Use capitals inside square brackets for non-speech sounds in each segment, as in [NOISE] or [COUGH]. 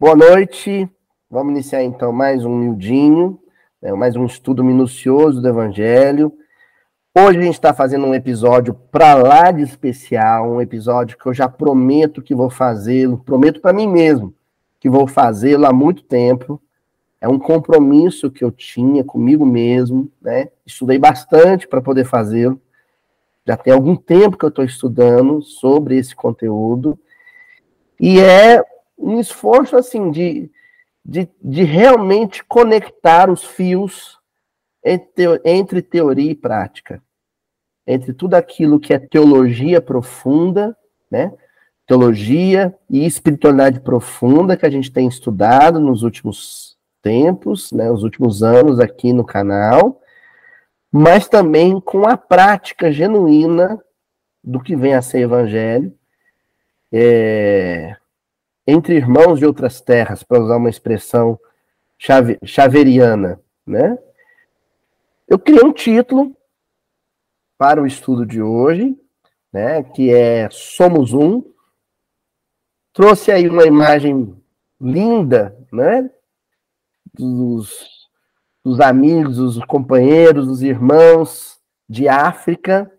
Boa noite. Vamos iniciar então mais um miudinho, né, mais um estudo minucioso do Evangelho. Hoje a gente está fazendo um episódio para lá de especial, um episódio que eu já prometo que vou fazê-lo, prometo para mim mesmo que vou fazê-lo há muito tempo. É um compromisso que eu tinha comigo mesmo, né? Estudei bastante para poder fazê-lo. Já tem algum tempo que eu estou estudando sobre esse conteúdo. E é um esforço assim de, de, de realmente conectar os fios entre, entre teoria e prática, entre tudo aquilo que é teologia profunda, né? Teologia e espiritualidade profunda que a gente tem estudado nos últimos tempos, né, os últimos anos aqui no canal, mas também com a prática genuína do que vem a ser evangelho, é, entre irmãos de outras terras, para usar uma expressão chave, chaveriana, né? Eu criei um título para o estudo de hoje, né, que é Somos Um. Trouxe aí uma imagem linda, né, dos, dos amigos, dos companheiros, dos irmãos de África,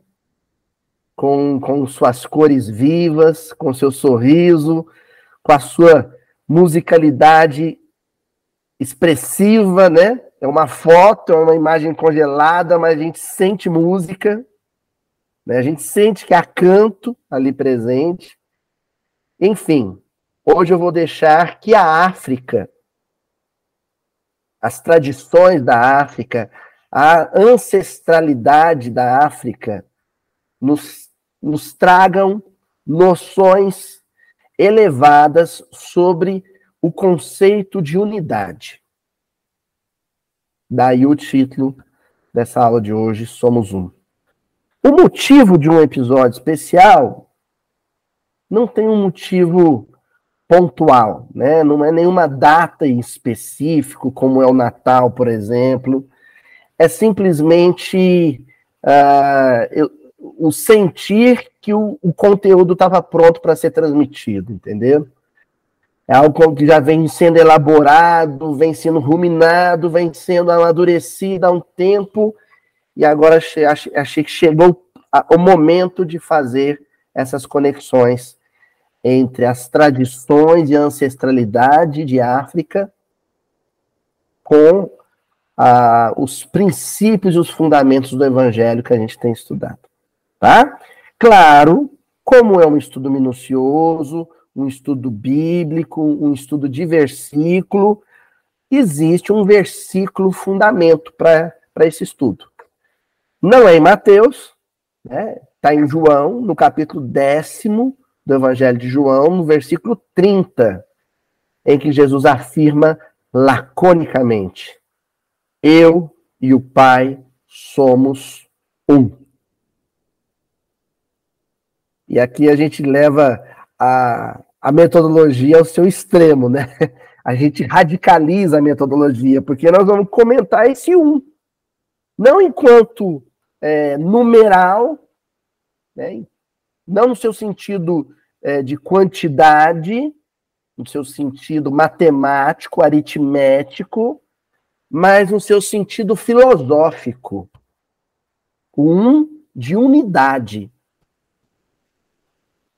com, com suas cores vivas, com seu sorriso, com a sua musicalidade expressiva, né? É uma foto, é uma imagem congelada, mas a gente sente música, né? a gente sente que há canto ali presente. Enfim, hoje eu vou deixar que a África, as tradições da África, a ancestralidade da África, nos, nos tragam noções elevadas sobre o conceito de unidade. Daí o título dessa aula de hoje, Somos Um. O motivo de um episódio especial não tem um motivo pontual, né? Não é nenhuma data em específico, como é o Natal, por exemplo. É simplesmente uh, eu, o sentir que o, o conteúdo estava pronto para ser transmitido, entendeu? É algo que já vem sendo elaborado, vem sendo ruminado, vem sendo amadurecido há um tempo, e agora achei, que chegou o momento de fazer essas conexões entre as tradições e a ancestralidade de África com ah, os princípios e os fundamentos do evangelho que a gente tem estudado. Tá? Claro, como é um estudo minucioso, um estudo bíblico, um estudo de versículo, existe um versículo fundamento para esse estudo. Não é em Mateus, né? Está em João, no capítulo décimo do Evangelho de João, no versículo 30, em que Jesus afirma laconicamente: Eu e o Pai somos um. E aqui a gente leva a, a metodologia ao seu extremo, né? [LAUGHS] A gente radicaliza a metodologia, porque nós vamos comentar esse um. Não enquanto é, numeral, né? não no seu sentido é, de quantidade, no seu sentido matemático, aritmético, mas no seu sentido filosófico. Um de unidade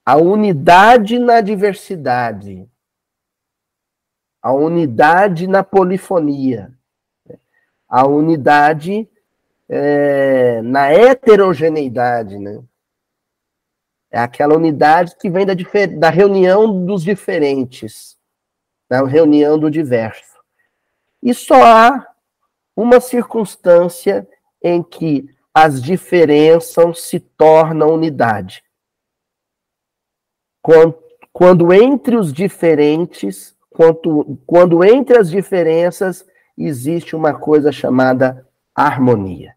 a unidade na diversidade, a unidade na polifonia, a unidade é, na heterogeneidade, né? É aquela unidade que vem da, da reunião dos diferentes, da reunião do diverso. E só há uma circunstância em que as diferenças se tornam unidade quando, entre os diferentes, quando, quando entre as diferenças existe uma coisa chamada harmonia.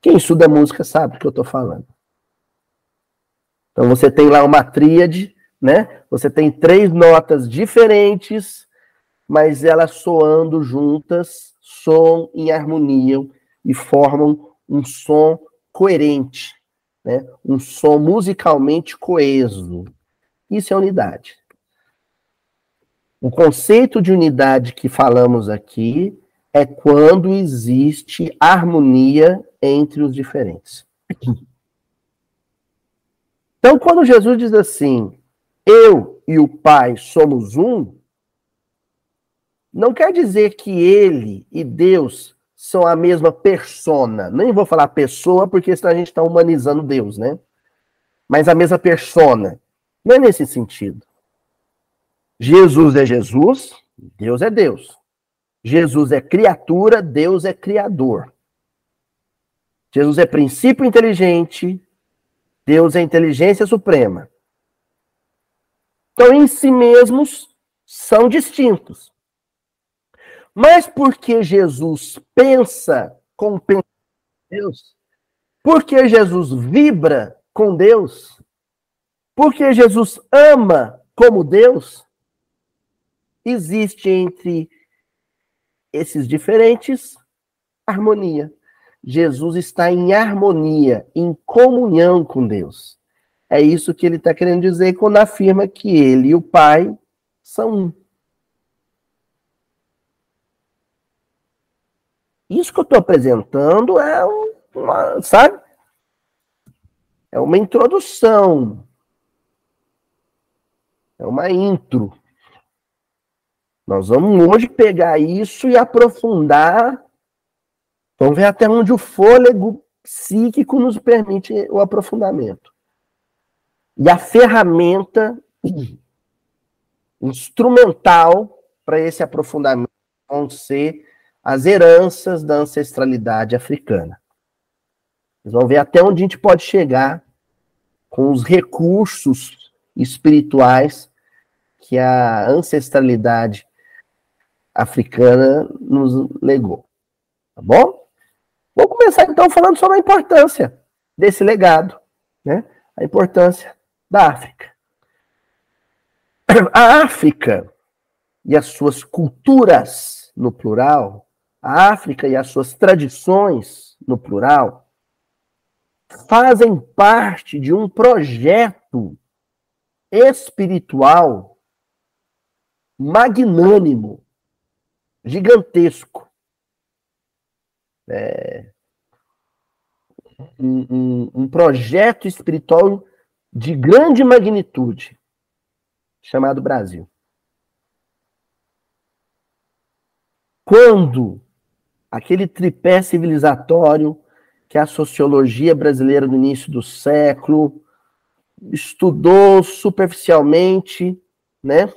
Quem estuda música sabe do que eu estou falando. Então você tem lá uma tríade, né? Você tem três notas diferentes, mas elas soando juntas, soam em harmonia e formam um som coerente, né? Um som musicalmente coeso. Isso é unidade. O conceito de unidade que falamos aqui é quando existe harmonia entre os diferentes. Então, quando Jesus diz assim, eu e o Pai somos um, não quer dizer que ele e Deus são a mesma persona. Nem vou falar pessoa, porque senão a gente está humanizando Deus, né? Mas a mesma persona. Não é nesse sentido. Jesus é Jesus, Deus é Deus. Jesus é criatura, Deus é criador. Jesus é princípio inteligente, Deus é inteligência suprema. Então, em si mesmos, são distintos. Mas porque Jesus pensa com Deus, porque Jesus vibra com Deus, porque Jesus ama como Deus, existe entre esses diferentes harmonia. Jesus está em harmonia, em comunhão com Deus. É isso que ele está querendo dizer quando afirma que ele e o Pai são um. Isso que eu estou apresentando é uma, sabe? É uma introdução. É uma intro. Nós vamos hoje pegar isso e aprofundar. Vamos ver até onde o fôlego psíquico nos permite o aprofundamento. E a ferramenta instrumental para esse aprofundamento vão ser as heranças da ancestralidade africana. Vocês vão ver até onde a gente pode chegar com os recursos espirituais que a ancestralidade africana nos legou. Tá bom? Vou começar então falando sobre a importância desse legado, né? A importância da África. A África e as suas culturas, no plural, a África e as suas tradições, no plural, fazem parte de um projeto espiritual magnânimo, gigantesco. É, um, um, um projeto espiritual de grande magnitude, chamado Brasil. Quando aquele tripé civilizatório que a sociologia brasileira no início do século estudou superficialmente, né?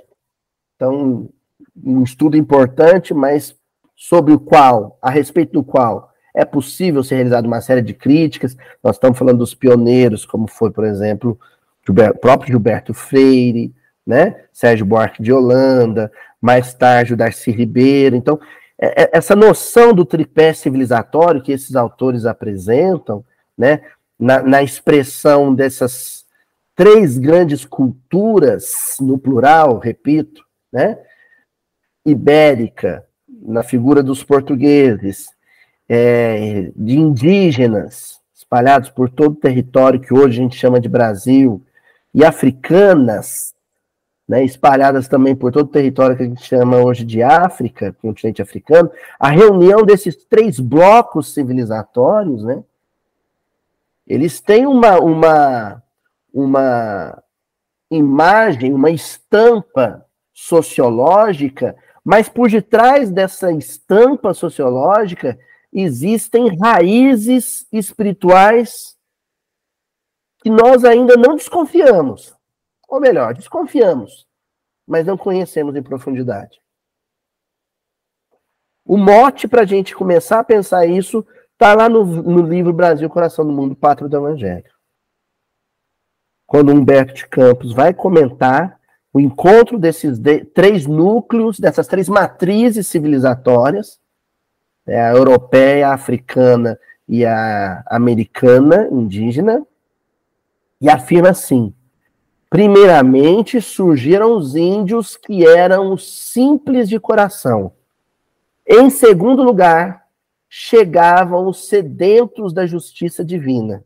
Então, um estudo importante, mas sobre o qual, a respeito do qual é possível ser realizada uma série de críticas. Nós estamos falando dos pioneiros, como foi, por exemplo, o próprio Gilberto Freire, né? Sérgio Buarque de Holanda, mais tarde o Darcy Ribeiro. Então, é, é, essa noção do tripé civilizatório que esses autores apresentam, né, na, na, expressão dessas três grandes culturas, no plural, repito, né, ibérica, na figura dos portugueses, é, de indígenas espalhados por todo o território que hoje a gente chama de Brasil, e africanas, né, espalhadas também por todo o território que a gente chama hoje de África, continente africano, a reunião desses três blocos civilizatórios, né, eles têm uma, uma, uma imagem, uma estampa sociológica, mas por detrás dessa estampa sociológica existem raízes espirituais que nós ainda não desconfiamos. Ou melhor, desconfiamos, mas não conhecemos em profundidade. O mote para a gente começar a pensar isso está lá no, no, livro Brasil, Coração do Mundo, Pátrio do Evangelho. Quando Humberto de Campos vai comentar o encontro desses de, três núcleos, dessas três matrizes civilizatórias, é a europeia, a africana e a americana, indígena, e afirma assim: Primeiramente surgiram os índios que eram simples de coração. Em segundo lugar, chegavam os sedentos da justiça divina.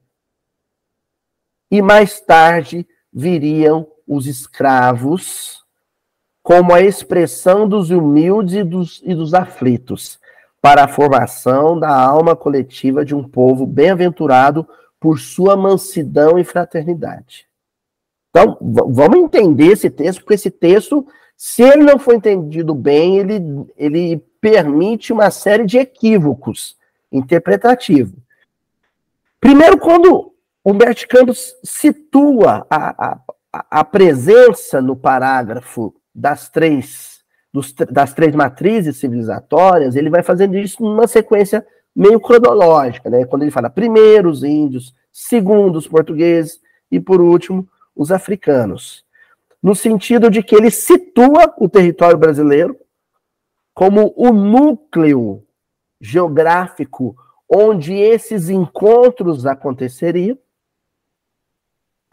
E mais tarde viriam os escravos como a expressão dos humildes e dos, e dos aflitos, para a formação da alma coletiva de um povo bem-aventurado por sua mansidão e fraternidade. Então, vamos entender esse texto, porque esse texto, se ele não for entendido bem, ele, ele permite uma série de equívocos interpretativos. Primeiro, quando Humberto Campos situa a, a, a presença no parágrafo das três, dos, das três matrizes civilizatórias, ele vai fazendo isso numa sequência meio cronológica, né? Quando ele fala primeiro os índios, segundo os portugueses e por último os africanos. No sentido de que ele situa o território brasileiro como o núcleo geográfico onde esses encontros aconteceriam.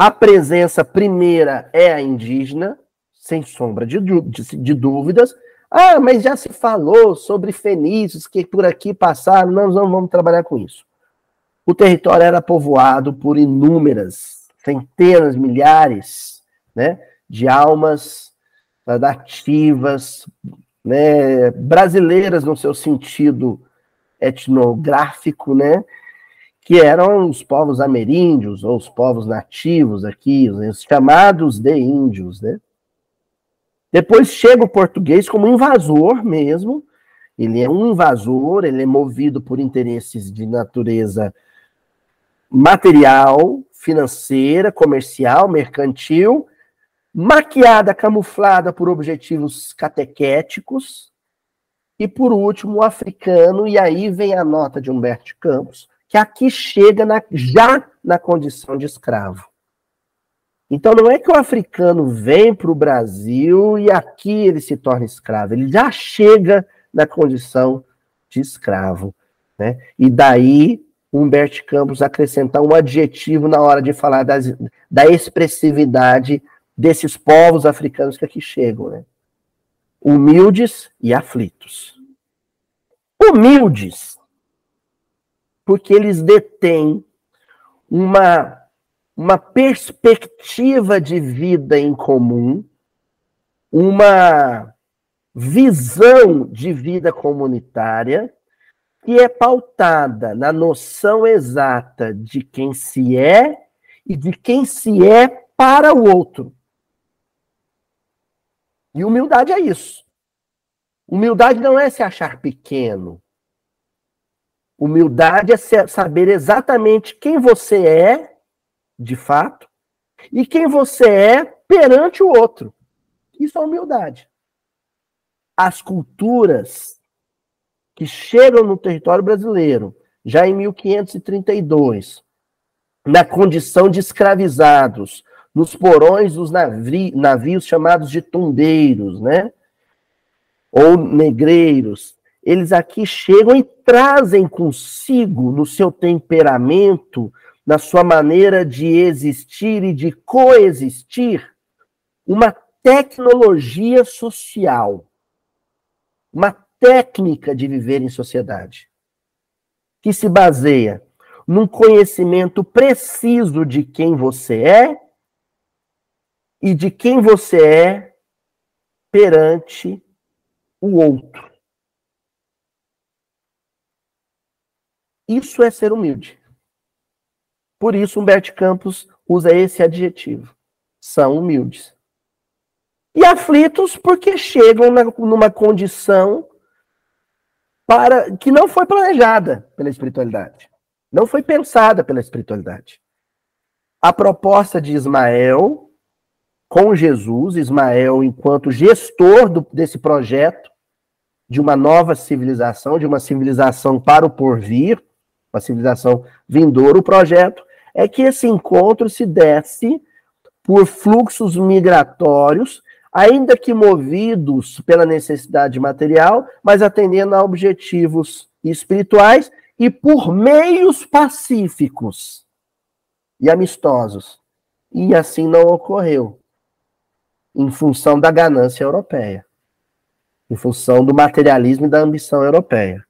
A presença primeira é a indígena, sem sombra de, de, de dúvidas. Ah, mas já se falou sobre fenícios que por aqui passaram, nós não vamos trabalhar com isso. O território era povoado por inúmeras, centenas, milhares né, de almas nativas, né, brasileiras no seu sentido etnográfico, né, que eram os povos ameríndios, ou os povos nativos aqui, os chamados de índios, né. Depois chega o português como invasor mesmo, ele é um invasor, ele é movido por interesses de natureza material, financeira, comercial, mercantil, maquiada, camuflada por objetivos catequéticos, e por último o africano, e aí vem a nota de Humberto Campos, que aqui chega na, já na condição de escravo. Então não é que o africano vem para o Brasil e aqui ele se torna escravo, ele já chega na condição de escravo. Né? E daí Humberto Campos acrescentar um adjetivo na hora de falar das, da expressividade desses povos africanos que aqui chegam. Né? Humildes e aflitos. Humildes, porque eles detêm uma uma perspectiva de vida em comum, uma visão de vida comunitária que é pautada na noção exata de quem se é e de quem se é para o outro. E humildade é isso. Humildade não é se achar pequeno. Humildade é saber exatamente quem você é de fato, e quem você é perante o outro. Isso é humildade. As culturas que chegam no território brasileiro, já em 1532, na condição de escravizados, nos porões dos navi navios chamados de tondeiros, né? Ou negreiros, eles aqui chegam e trazem consigo, no seu temperamento, na sua maneira de existir e de coexistir, uma tecnologia social, uma técnica de viver em sociedade, que se baseia num conhecimento preciso de quem você é e de quem você é perante o outro. Isso é ser humilde. Por isso, Humberto Campos usa esse adjetivo. São humildes. E aflitos porque chegam na, numa condição para que não foi planejada pela espiritualidade. Não foi pensada pela espiritualidade. A proposta de Ismael com Jesus, Ismael enquanto gestor do, desse projeto de uma nova civilização, de uma civilização para o porvir, uma civilização vindoura, o projeto é que esse encontro se desse por fluxos migratórios, ainda que movidos pela necessidade material, mas atendendo a objetivos espirituais e por meios pacíficos e amistosos. E assim não ocorreu, em função da ganância europeia, em função do materialismo e da ambição europeia.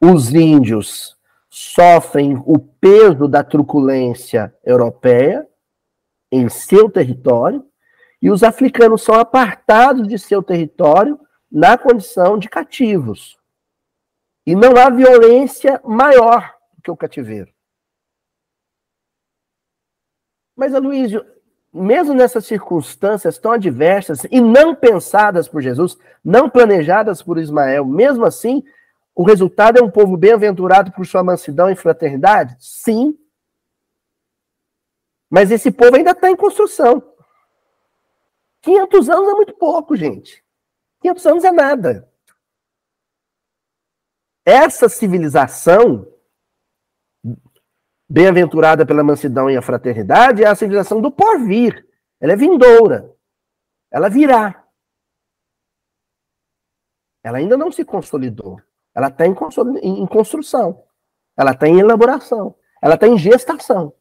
Os índios sofrem o peso da truculência europeia em seu território, E os africanos são apartados de seu território na condição de cativos. E não há violência maior do que o cativeiro. Mas, Aloysio, mesmo nessas circunstâncias tão adversas e não pensadas por Jesus, não planejadas por Ismael, mesmo assim, o resultado é um povo bem-aventurado por sua mansidão e fraternidade? Sim. Mas esse povo ainda está em construção. 500 anos é muito pouco, gente. 500 anos é nada. Essa civilização bem-aventurada pela mansidão e a fraternidade, é a civilização do porvir. Ela é vindoura. Ela virá. Ela ainda não se consolidou. Ela está em, em, construção. Ela está em elaboração. Ela está em gestação.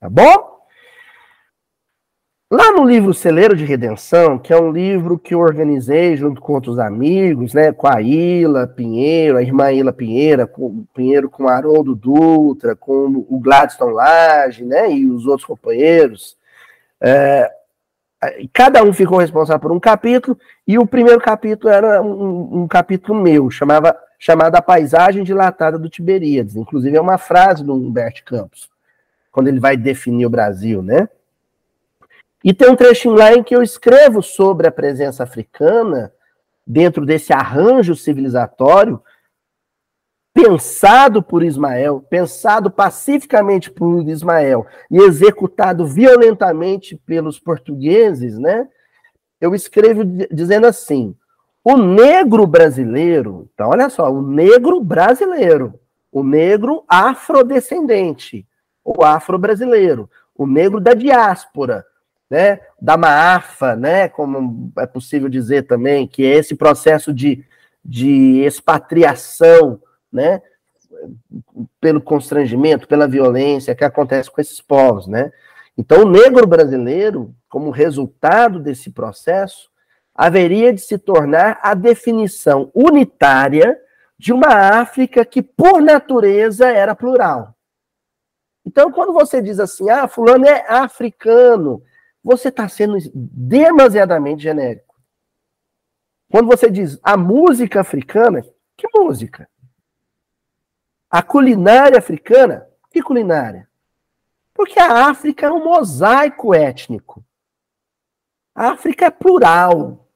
Tá bom? Lá no livro Celeiro de Redenção, que é um livro que eu organizei junto com outros amigos, né, com a Ila Pinheiro, a irmã Ila Pinheiro, com, Pinheiro com Haroldo Dutra, com o Gladstone Lage, né, e os outros companheiros. É, cada um ficou responsável por um capítulo, e o primeiro capítulo era um, um capítulo meu, chamava, chamado A Paisagem Dilatada do Tiberíades. Inclusive é uma frase do Humberto Campos, quando ele vai definir o Brasil, né? E tem um trechinho lá em que eu escrevo sobre a presença africana dentro desse arranjo civilizatório pensado por Ismael, pensado pacificamente por Ismael e executado violentamente pelos portugueses, né? Eu escrevo dizendo assim: o negro brasileiro, então olha só, o negro brasileiro, o negro afrodescendente, o afro-brasileiro, o negro da diáspora, né, da maafa, né, como é possível dizer também, que é esse processo de, de expatriação, né, pelo constrangimento, pela violência que acontece com esses povos, né? Então, o negro brasileiro, como resultado desse processo, haveria de se tornar a definição unitária de uma África que, por natureza, era plural. Então, quando você diz assim, ah, fulano é africano, você está sendo demasiadamente genérico. Quando você diz a música africana, que música? A culinária africana, que culinária? Porque a África é um mosaico étnico. A África é plural.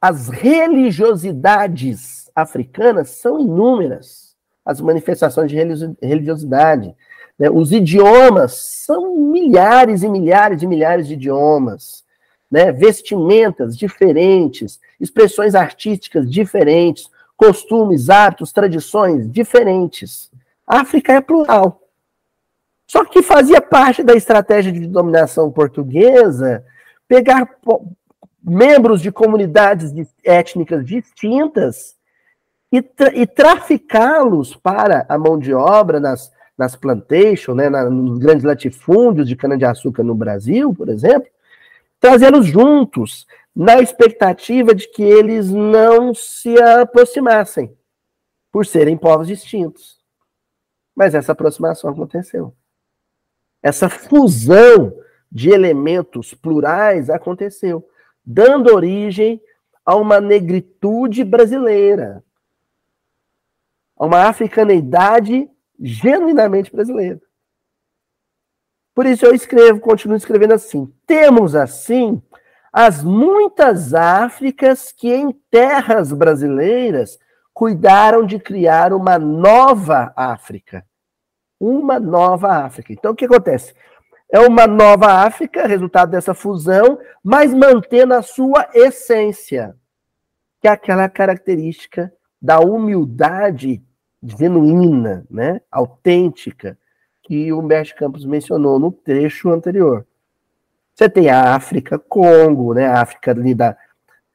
As religiosidades africanas são inúmeras. As manifestações de religiosidade. Né? Os idiomas são milhares e milhares e milhares de idiomas. Né? Vestimentas diferentes, expressões artísticas diferentes, costumes, hábitos, tradições diferentes. A África é plural. Só que fazia parte da estratégia de dominação portuguesa pegar membros de comunidades étnicas distintas e, tra e traficá-los para a mão de obra nas nas plantations, né, na, nos grandes latifúndios de cana-de-açúcar no Brasil, por exemplo, trazê-los juntos, na expectativa de que eles não se aproximassem, por serem povos distintos. Mas essa aproximação aconteceu. Essa fusão de elementos plurais aconteceu, dando origem a uma negritude brasileira, a uma africaneidade genuinamente brasileiro. Por isso eu escrevo, continuo escrevendo assim: temos assim as muitas Áfricas que em terras brasileiras cuidaram de criar uma nova África. Uma nova África. Então o que acontece? É uma nova África, resultado dessa fusão, mas mantendo a sua essência, que é aquela característica da humildade genuína, né, autêntica, que o Humberto Campos mencionou no trecho anterior. Você tem a África Congo, né, a África ali da,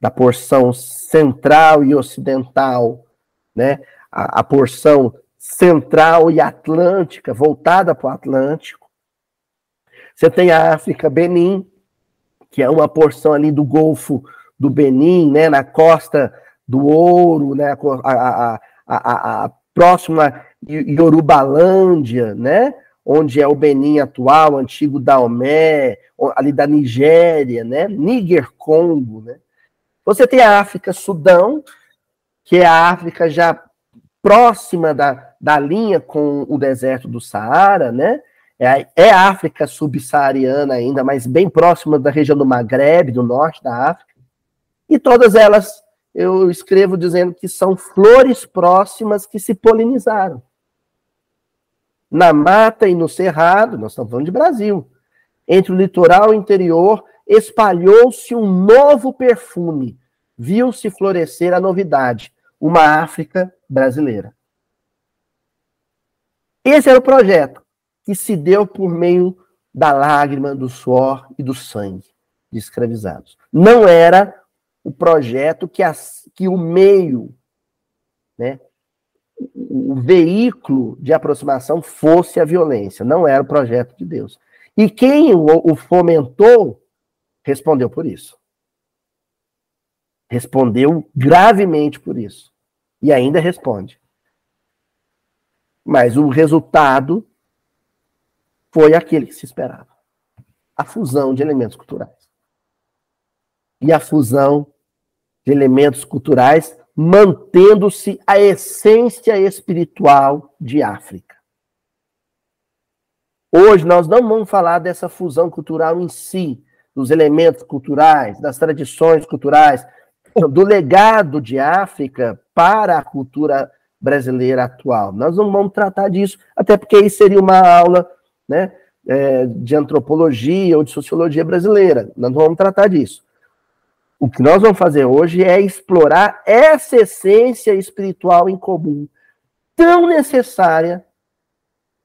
da porção central e ocidental, né, a, a porção central e atlântica, voltada para o Atlântico. Você tem a África Benin, que é uma porção ali do Golfo do Benin, né, na costa do Ouro, né, a, a, a, a a Yorubalândia, né? Onde é o Benin atual, antigo Daomé, ali da Nigéria, né? Níger Congo, né? Você tem a África Sudão, que é a África já próxima da, da linha com o deserto do Saara, né? É, é a África subsaariana ainda, mas bem próxima da região do Maghreb, do norte da África. E todas elas eu escrevo dizendo que são flores próximas que se polinizaram. Na mata e no cerrado, nós estamos falando de Brasil, entre o litoral e o interior, espalhou-se um novo perfume. Viu-se florescer a novidade, uma África brasileira. Esse era o projeto que se deu por meio da lágrima, do suor e do sangue de escravizados. Não era o projeto que, as, que o meio, né, o veículo de aproximação fosse a violência. Não era o projeto de Deus. E quem o, fomentou respondeu por isso. Respondeu gravemente por isso. E ainda responde. Mas o resultado foi aquele que se esperava: a fusão de elementos culturais. E a fusão de elementos culturais, mantendo-se a essência espiritual de África. Hoje nós não vamos falar dessa fusão cultural em si, dos elementos culturais, das tradições culturais, do legado de África para a cultura brasileira atual. Nós não vamos tratar disso, até porque isso seria uma aula né, é, de antropologia ou de sociologia brasileira. Nós não vamos tratar disso. O que nós vamos fazer hoje é explorar essa essência espiritual em comum, tão necessária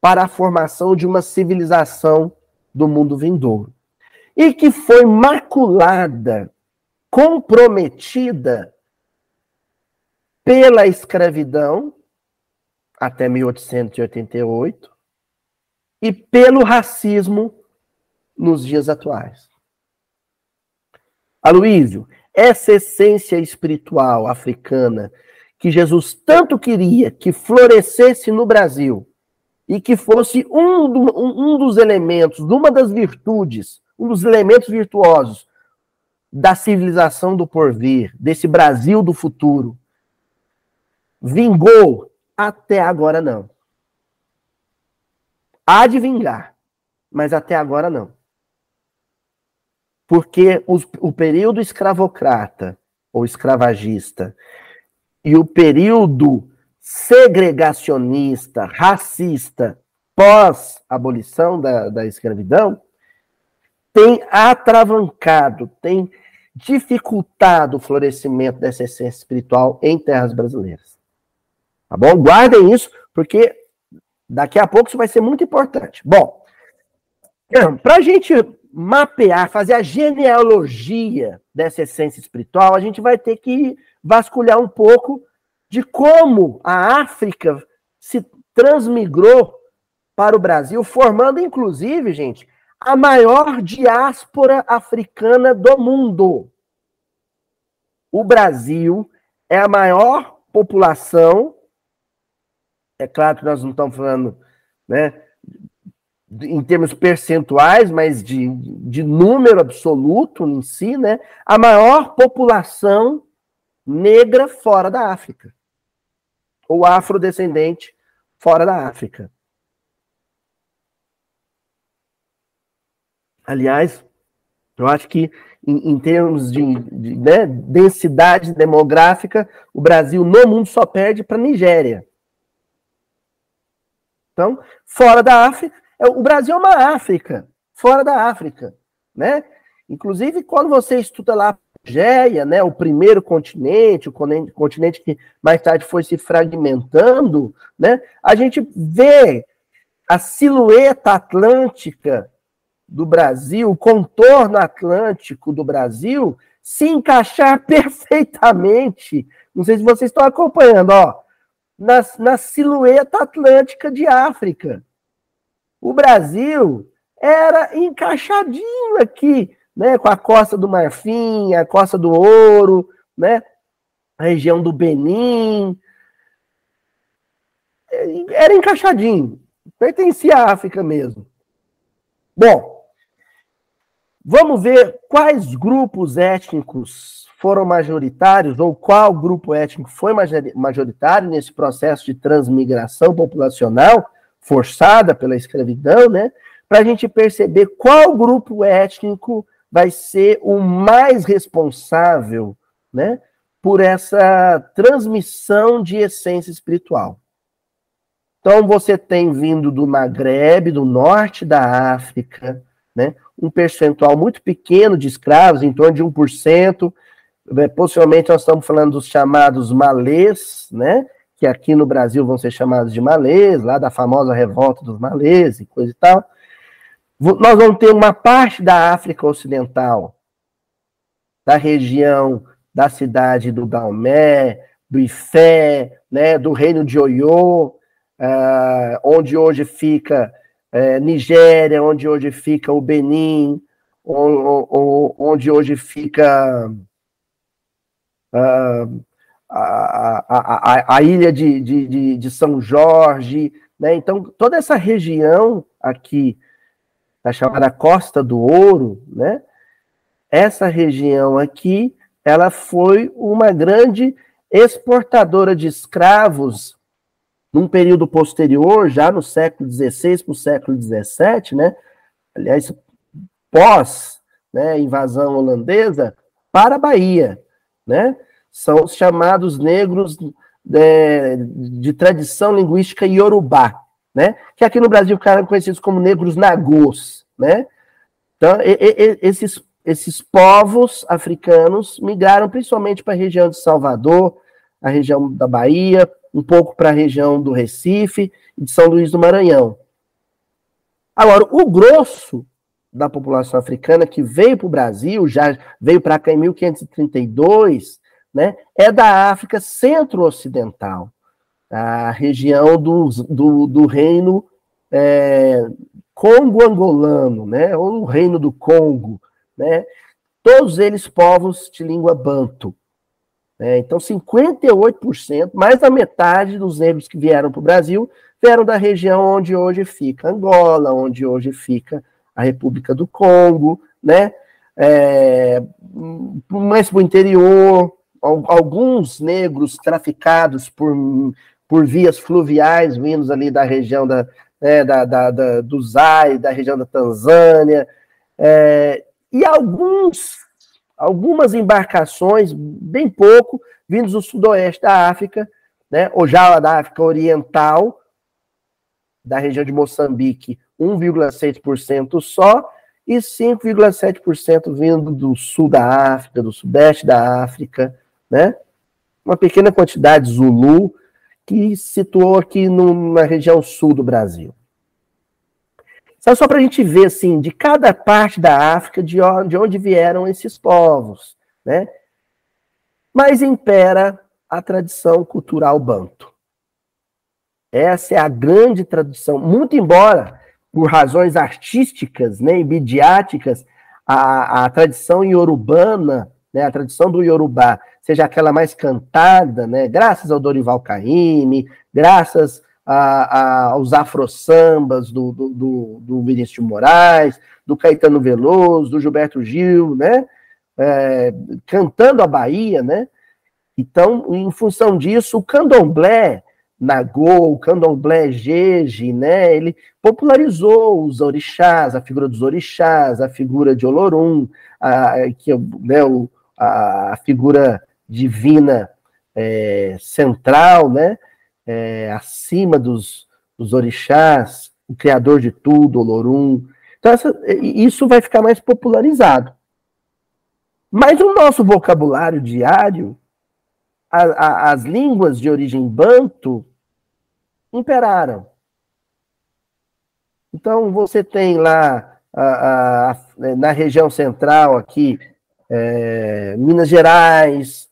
para a formação de uma civilização do mundo vindouro. E que foi maculada, comprometida pela escravidão até 1888 e pelo racismo nos dias atuais. Aloísio, essa essência espiritual africana que Jesus tanto queria que florescesse no Brasil e que fosse um, do, um, dos elementos, uma das virtudes, um dos elementos virtuosos da civilização do porvir, desse Brasil do futuro, vingou até agora não. Há de vingar, mas até agora não porque os, o período escravocrata ou escravagista e o período segregacionista, racista, pós-abolição da, da escravidão, tem atravancado, tem dificultado o florescimento dessa essência espiritual em terras brasileiras. Tá bom? Guardem isso, porque daqui a pouco isso vai ser muito importante. Bom, [CLEARS THROAT] para a gente mapear, fazer a genealogia dessa essência espiritual, a gente vai ter que vasculhar um pouco de como a África se transmigrou para o Brasil, formando inclusive, gente, a maior diáspora africana do mundo. O Brasil é a maior população. É claro que nós não estamos falando, né, em termos percentuais, mas de, de número absoluto em si, né, a maior população negra fora da África. Ou afrodescendente fora da África. Aliás, eu acho que em, em termos de, de né, densidade demográfica, o Brasil no mundo só perde para a Nigéria. Então, fora da África, o Brasil é uma África, fora da África, né? Inclusive, quando você estuda lá a Pangeia, né, o primeiro continente, o continente que mais tarde foi se fragmentando, né, a gente vê a silhueta atlântica do Brasil, o contorno atlântico do Brasil, se encaixar [LAUGHS] perfeitamente. Não sei se vocês estão acompanhando, ó, na, na silhueta atlântica de África. O Brasil era encaixadinho aqui, né, com a costa do Marfim, a costa do Ouro, né, a região do Benin. Era encaixadinho. pertencia à África mesmo. Bom, vamos ver quais grupos étnicos foram majoritários, ou qual grupo étnico foi majoritário nesse processo de transmigração populacional forçada pela escravidão, né? Para a gente perceber qual grupo étnico vai ser o mais responsável, né? Por essa transmissão de essência espiritual. Então, você tem vindo do Maghreb, do norte da África, né, um percentual muito pequeno de escravos, em torno de 1%. É, possivelmente nós estamos falando dos chamados malês, né, que aqui no Brasil vão ser chamados de malês, lá da famosa revolta dos malês e coisa e tal. Nós vamos ter uma parte da África Ocidental, da região da cidade do Dalmé, do Ifé, né, do reino de Oiô, uh, onde hoje fica uh, Nigéria, onde hoje fica o Benin, onde hoje fica uh, a, a, a, ilha de, de, de, São Jorge, né? Então, toda essa região aqui, a chamada Costa do Ouro, né? Essa região aqui, ela foi uma grande exportadora de escravos num período posterior, já no século XVI para o século XVII, né? aliás, pós né, invasão holandesa, para a Bahia. Né? São os chamados negros de, é, de tradição linguística iorubá, né? que aqui no Brasil ficaram conhecidos como negros nagôs. Né? Então, e, e, esses, esses povos africanos migraram principalmente para a região de Salvador, a região da Bahia, um pouco para a região do Recife e de São Luís do Maranhão. Agora, o grosso da população africana que veio para o Brasil, já veio para cá em 1532, né, é da África centro-ocidental, a região do, do, do reino é, Congo-angolano, né, ou o reino do Congo, né, todos eles povos de língua banto. É, então, 58%, mais da metade dos negros que vieram para o Brasil vieram da região onde hoje fica Angola, onde hoje fica a República do Congo, né? É, mais para o interior, alguns negros traficados por, por vias fluviais vindos ali da região da, né, da, da, da, do Zai, da região da Tanzânia, é, e alguns algumas embarcações, bem pouco, vindos do sudoeste da África, né, ou já da África Oriental, da região de Moçambique, 1,6% só, e 5,7% vindo do sul da África, do sudeste da África, né? Uma pequena quantidade Zulu, que se situou aqui no, na região sul do Brasil. Só, só para a gente ver, assim, de cada parte da África, de onde, de onde vieram esses povos, né? Mas impera a tradição cultural banto. Essa é a grande tradição, muito embora, por razões artísticas né, e midiáticas, a, a tradição iorubana, né, a tradição do Yorubá, seja aquela mais cantada, né, graças ao Dorival Caymmi, graças a, a, aos afro-sambas do, do, do, do Vinícius Moraes, do Caetano Veloso, do Gilberto Gil, né? É, cantando a Bahia, né? Então, em função disso, o candomblé Nagô, o candomblé Jeje, né? Ele popularizou os orixás, a figura dos orixás, a figura de Olorum, a, que, né, o, a figura divina é, central, né? é, acima dos, dos orixás, o criador de tudo, Olorum. Então, essa, isso vai ficar mais popularizado. Mas o nosso vocabulário diário, a, a, as línguas de origem banto, imperaram. Então, você tem lá, a, na região central aqui, é, Minas Gerais,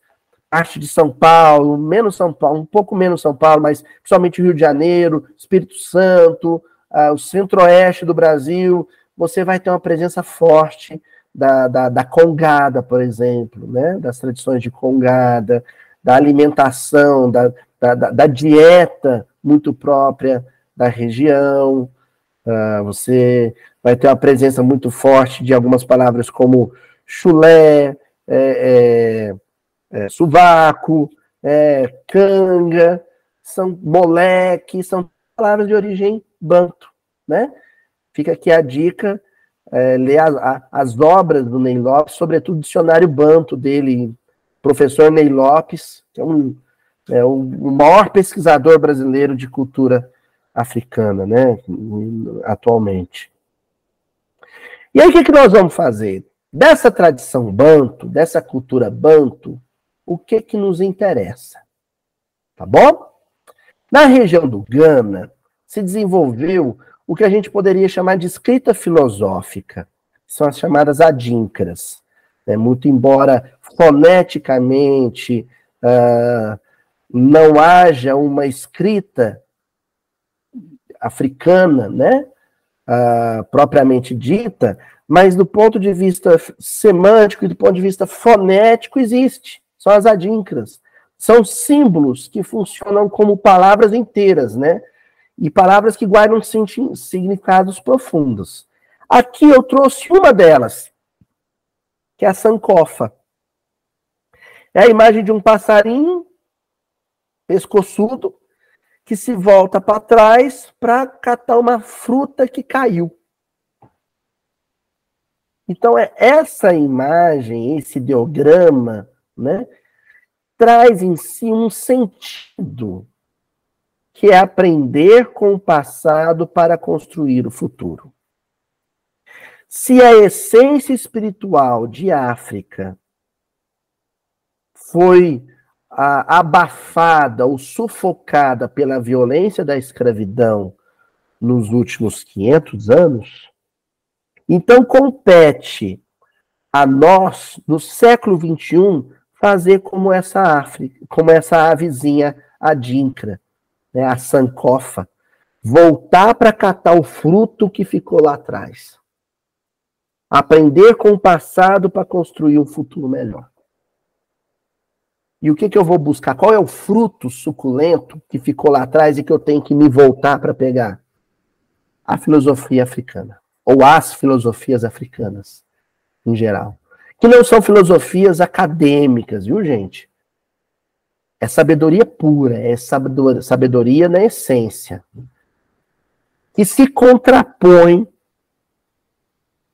parte de São Paulo, menos São Paulo, um pouco menos São Paulo, mas principalmente Rio de Janeiro, Espírito Santo, uh, o centro-oeste do Brasil, você vai ter uma presença forte da, da, da, congada, por exemplo, né? das tradições de congada, da alimentação, da, da, da dieta muito própria da região, uh, você vai ter uma presença muito forte de algumas palavras como chulé, é, é, é, sovaco, é, canga, são moleque, são palavras de origem banto, né? Fica aqui a dica, é, ler a, a, as obras do Ney Lopes, sobretudo o dicionário banto dele, professor Ney Lopes, que é um, é o, maior pesquisador brasileiro de cultura africana, né, atualmente. E aí, o que, que nós vamos fazer? Dessa tradição banto, dessa cultura banto, o que que nos interessa? Tá bom? Na região do Gana, se desenvolveu o que a gente poderia chamar de escrita filosófica, são as chamadas adinkras. Né? Muito embora foneticamente uh, não haja uma escrita africana, né, uh, propriamente dita, mas do ponto de vista semântico e do ponto de vista fonético existe. São as adinkras. São símbolos que funcionam como palavras inteiras, né? E palavras que guardam significados profundos. Aqui eu trouxe uma delas, que é a sankofa. É a imagem de um passarinho pescoçudo que se volta para trás para catar uma fruta que caiu. Então é essa imagem, esse ideograma, né, traz em si um sentido, que é aprender com o passado para construir o futuro. Se a essência espiritual de África foi abafada ou sufocada pela violência da escravidão nos últimos 500 anos, então compete a nós, no século XXI, fazer como essa África, como essa avezinha adinkra, né, a sankofa, voltar para catar o fruto que ficou lá atrás. Aprender com o passado para construir um futuro melhor. E o que, que eu vou buscar? Qual é o fruto suculento que ficou lá atrás e que eu tenho que me voltar para pegar? A filosofia africana. Ou as filosofias africanas, em geral que não são filosofias acadêmicas, viu, gente? É sabedoria pura, é sabedoria na essência. Que se contrapõe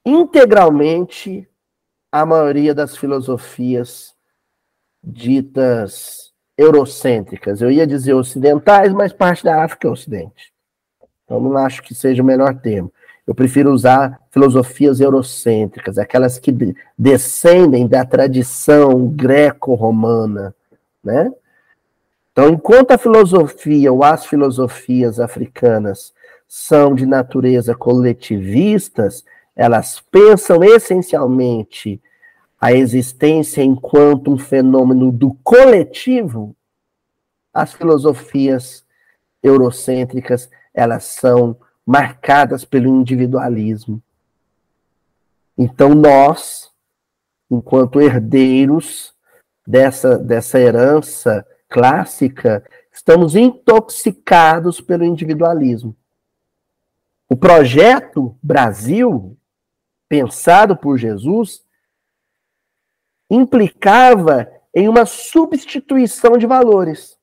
integralmente à maioria das filosofias ditas eurocêntricas. Eu ia dizer ocidentais, mas parte da África é ocidente. Então não acho que seja o melhor termo. Eu prefiro usar filosofias eurocêntricas, aquelas que descendem da tradição greco-romana, né? Então, enquanto a filosofia ou as filosofias africanas são de natureza coletivistas, elas pensam essencialmente a existência enquanto um fenômeno do coletivo. As filosofias eurocêntricas, elas são marcadas pelo individualismo. Então nós, enquanto herdeiros dessa, dessa herança clássica, estamos intoxicados pelo individualismo. O projeto Brasil, pensado por Jesus, implicava em uma substituição de valores.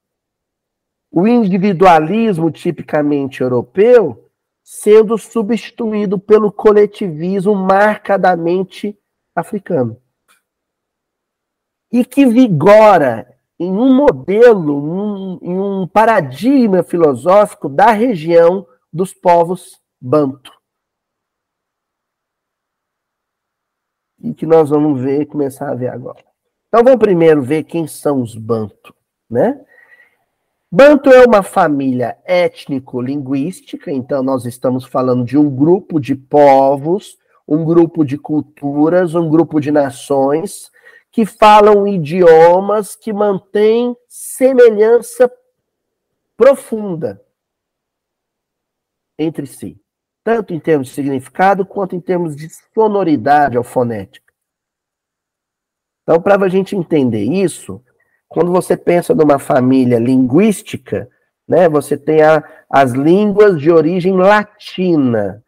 O individualismo tipicamente europeu sendo substituído pelo coletivismo marcadamente africano. E que vigora em um modelo, em um paradigma filosófico da região dos povos banto. E que nós vamos ver, começar a ver agora. Então vamos primeiro ver quem são os banto, né? Banto é uma família étnico-linguística, então nós estamos falando de um grupo de povos, um grupo de culturas, um grupo de nações que falam idiomas que mantêm semelhança profunda entre si, tanto em termos de significado quanto em termos de sonoridade alfonética. Então, para a gente entender isso, quando você pensa numa família linguística, né? Você tem a, as línguas de origem latina,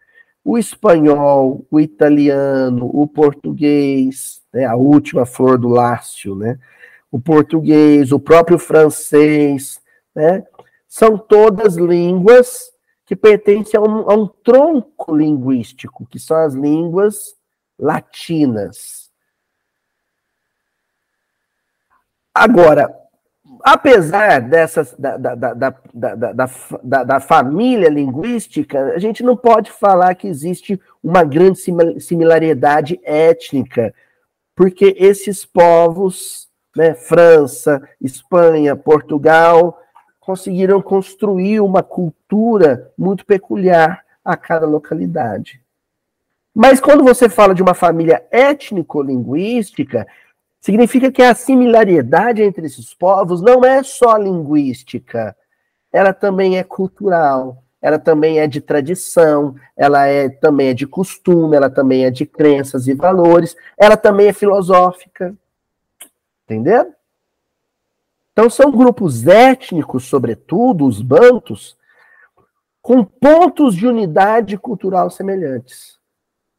o espanhol, o italiano, o português, né? A última flor do Lácio, né? O português, o próprio francês, né? São todas línguas que pertencem a um, a um tronco linguístico, que são as línguas latinas. Agora, apesar dessas da, da, da, da, da, da, família linguística, a gente não pode falar que existe uma grande similaridade étnica, porque esses povos, né, França, Espanha, Portugal, conseguiram construir uma cultura muito peculiar a cada localidade. Mas quando você fala de uma família étnico-linguística, significa que a similaridade entre esses povos não é só linguística, ela também é cultural, ela também é de tradição, ela é também é de costume, ela também é de crenças e valores, ela também é filosófica. Entendeu? Então, são grupos étnicos, sobretudo os bantos, com pontos de unidade cultural semelhantes.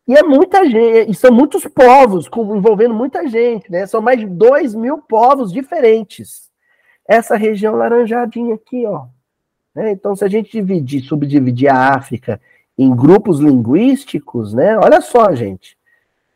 E é muita gente, e são muitos povos, envolvendo muita gente, né? São mais de dois mil povos diferentes. Essa região laranjadinha aqui, ó. Né? Então, se a gente dividir, subdividir a África em grupos linguísticos, né? Olha só, gente.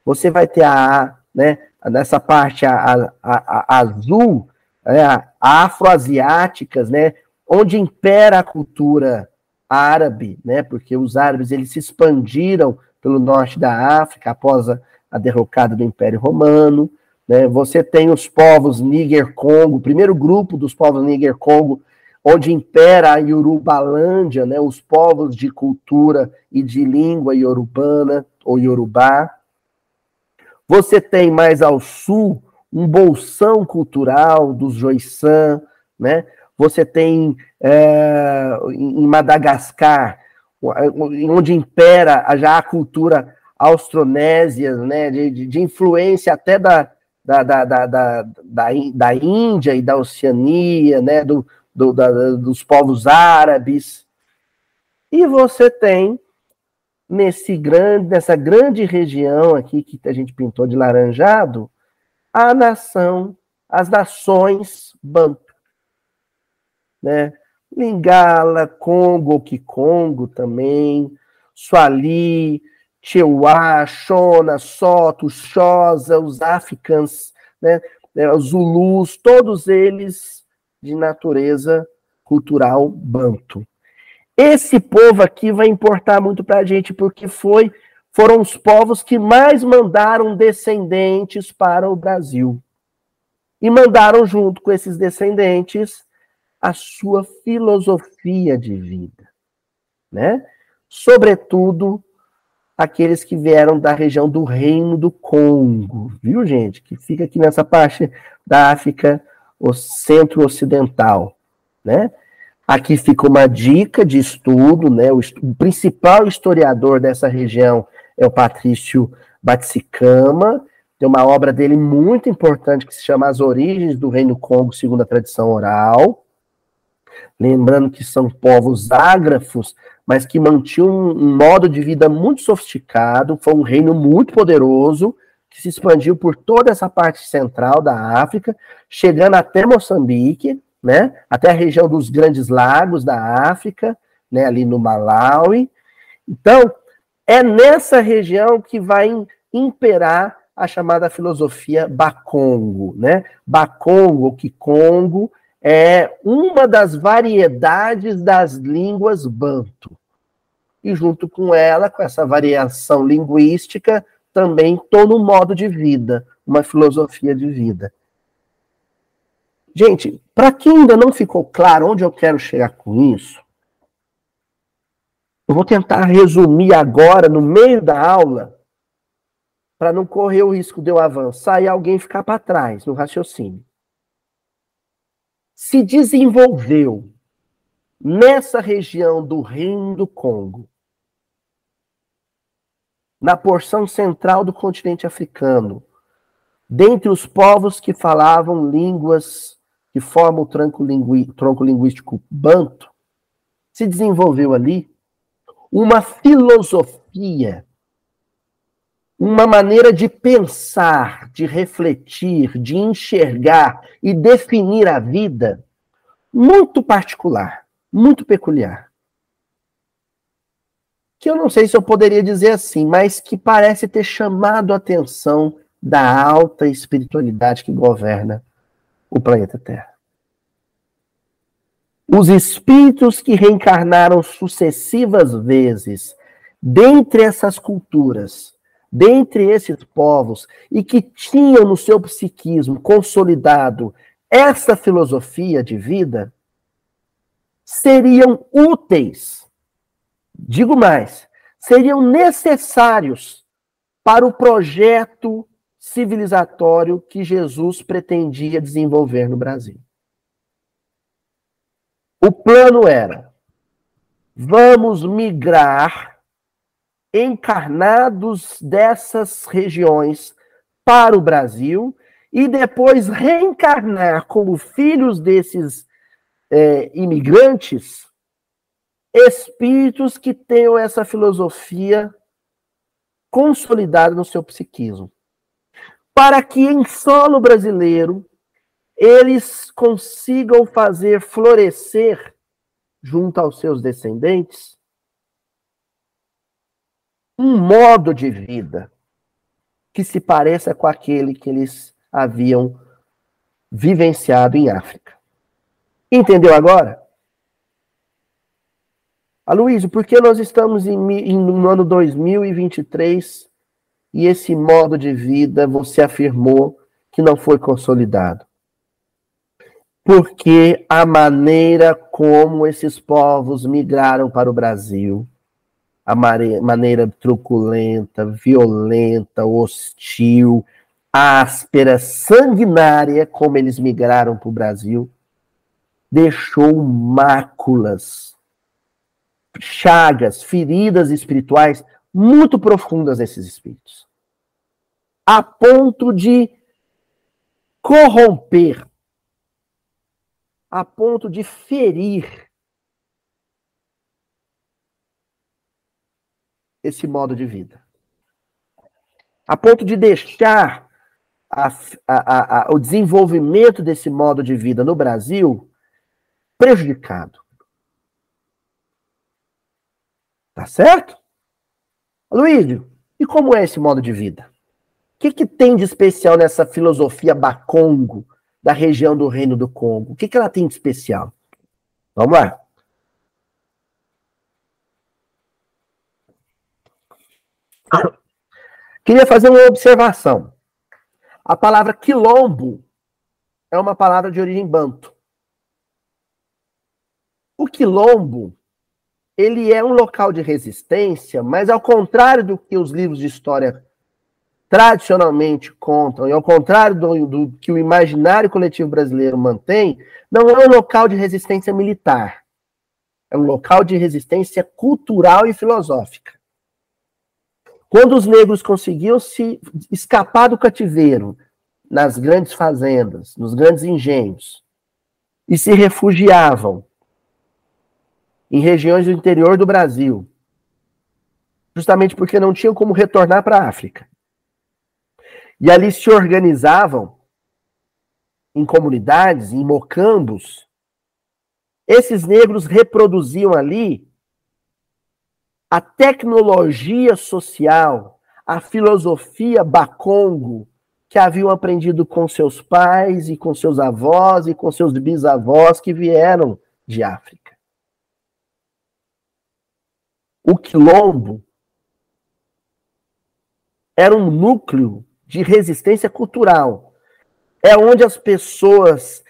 Você vai ter a, né? Nessa parte a, a, a azul, né, afroasiáticas, né, onde impera a cultura árabe, né, porque os árabes eles se expandiram pelo norte da África após a, a derrocada do Império Romano. Né, você tem os povos Níger-Congo, primeiro grupo dos povos Níger-Congo, onde impera a Yorubalândia, né, os povos de cultura e de língua iorubana ou iorubá. Você tem mais ao sul um bolsão cultural dos Joissan, né? Você tem é, em Madagascar, onde impera já a cultura austronésia, né? De, de influência até da, da, da, da, da, da, Índia e da Oceania, né? Do, do, da, dos povos árabes. E você tem nesse grande, nessa grande região aqui que a gente pintou de laranjado, a nação, as nações banto, né? Lingala, Congo, Kikongo também, Swali, Cheuá, Shona, Soto, Xhosa, os Africans, né? É, os Zulus, todos eles de natureza cultural banto. Esse povo aqui vai importar muito para a gente, porque foi foram os povos que mais mandaram descendentes para o Brasil. E mandaram junto com esses descendentes a sua filosofia de vida, né? Sobretudo aqueles que vieram da região do Reino do Congo, viu, gente? Que fica aqui nessa parte da África o centro-ocidental, né? Aqui fica uma dica de estudo, né? O, o principal historiador dessa região é o Patrício Batsicama, tem uma obra dele muito importante que se chama As Origens do Reino Congo segundo a tradição oral. Lembrando que são povos ágrafos, mas que mantinham um modo de vida muito sofisticado, foi um reino muito poderoso, que se expandiu por toda essa parte central da África, chegando até Moçambique, né, até a região dos Grandes Lagos da África, né, ali no Malawi. Então, é nessa região que vai imperar a chamada filosofia Bakongo, né? Bakongo, Kikongo, é uma das variedades das línguas banto. E junto com ela, com essa variação linguística, também todo um modo de vida, uma filosofia de vida. Gente, para quem ainda não ficou claro onde eu quero chegar com isso, eu vou tentar resumir agora, no meio da aula, para não correr o risco de eu avançar e alguém ficar para trás no raciocínio. Se desenvolveu nessa região do Reino do Congo, na porção central do continente africano, dentre os povos que falavam línguas que formam o tronco, tronco linguístico banto, se desenvolveu ali uma filosofia, uma maneira de pensar, de refletir, de enxergar e definir a vida muito particular, muito peculiar. Que eu não sei se eu poderia dizer assim, mas que parece ter chamado a atenção da alta espiritualidade que governa o planeta Terra. Os espíritos que reencarnaram sucessivas vezes dentre essas culturas, dentre esses povos, e que tinham no seu psiquismo consolidado essa filosofia de vida, seriam úteis, digo mais, seriam necessários para o projeto civilizatório que Jesus pretendia desenvolver no Brasil. O plano era: vamos migrar encarnados dessas regiões para o Brasil e depois reencarnar como filhos desses é, imigrantes espíritos que tenham essa filosofia consolidada no seu psiquismo. Para que em solo brasileiro eles consigam fazer florescer, junto aos seus descendentes, um modo de vida que se pareça com aquele que eles haviam vivenciado em África. Entendeu agora? Aloysio, por que nós estamos em, em, no ano 2023 e esse modo de vida você afirmou que não foi consolidado? porque a maneira como esses povos migraram para o Brasil, a maneira truculenta, violenta, hostil, áspera, sanguinária como eles migraram para o Brasil, deixou máculas, chagas, feridas espirituais muito profundas nesses espíritos, a ponto de corromper a ponto de ferir esse modo de vida. A ponto de deixar a, a, a, o desenvolvimento desse modo de vida no Brasil prejudicado. Tá certo? Luísio, e como é esse modo de vida? O que, que tem de especial nessa filosofia bacongo da região do Reino do Congo? O que, que ela tem de especial? Vamos lá. [COUGHS] Queria fazer uma observação. A palavra quilombo é uma palavra de origem banto. O quilombo, ele é um local de resistência, mas ao contrário do que os livros de história tradicionalmente contam, e ao contrário do, do, que o imaginário coletivo brasileiro mantém, não é um local de resistência militar. É um local de resistência cultural e filosófica. Quando os negros conseguiam se escapar do cativeiro nas grandes fazendas, nos grandes engenhos, e se refugiavam em regiões do interior do Brasil, justamente porque não tinham como retornar para a África. E ali se organizavam em comunidades, em mocambos. Esses negros reproduziam ali a tecnologia social, a filosofia bacongo que haviam aprendido com seus pais e com seus avós e com seus bisavós que vieram de África. O quilombo era um núcleo de resistência cultural. É onde as pessoas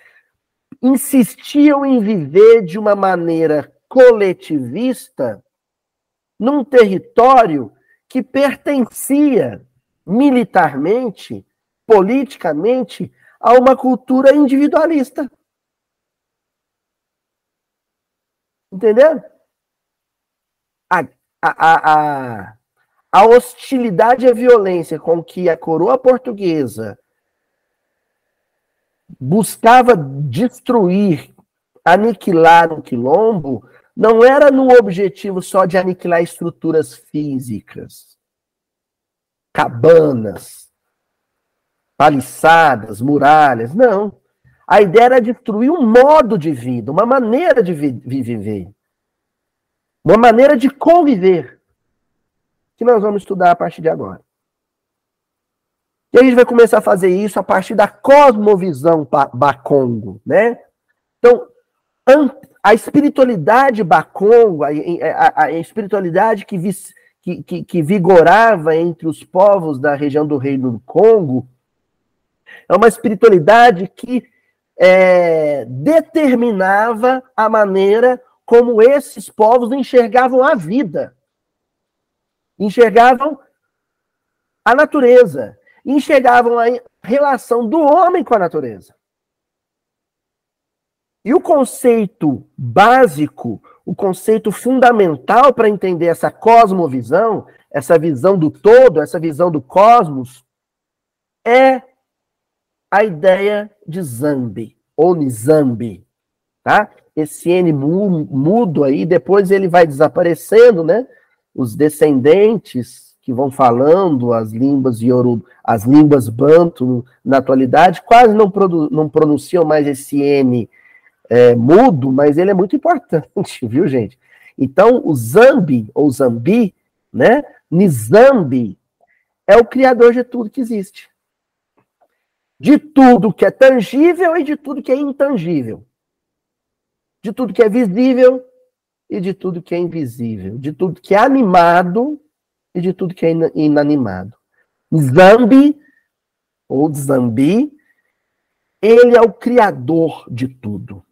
insistiam em viver de uma maneira coletivista num território que pertencia militarmente, politicamente, a uma cultura individualista. Entendeu? A, a, a, a hostilidade e a violência com que a coroa portuguesa buscava destruir, aniquilar o quilombo, não era no objetivo só de aniquilar estruturas físicas, cabanas, paliçadas, muralhas. Não. A ideia era destruir um modo de vida, uma maneira de vi viver, uma maneira de conviver, que nós vamos estudar a partir de agora. E a gente vai começar a fazer isso a partir da cosmovisão Bacongo, né? Então, a espiritualidade Bacongo, a, a, a espiritualidade que, que, que, que, vigorava entre os povos da região do Reino do Congo, é uma espiritualidade que é, determinava a maneira como esses povos enxergavam a vida, enxergavam a natureza, enxergavam a relação do homem com a natureza. E o conceito básico, o conceito fundamental para entender essa cosmovisão, essa visão do todo, essa visão do cosmos, é a ideia de Zambi, ou Nizambi, tá? Esse N mudo aí, depois ele vai desaparecendo, né? Os descendentes que vão falando as línguas Yoruba, as línguas Banto na atualidade, quase não, não pronunciam mais esse N é, mudo, mas ele é muito importante, [LAUGHS] viu, gente? Então, o Zambi, ou Zambi, né? Nizambi, é o criador de tudo que existe. De tudo que é tangível e de tudo que é intangível. De tudo que é visível e de tudo que é invisível. De tudo que é animado e de tudo que é inanimado. Zambi, ou Zambi, ele é o criador de tudo.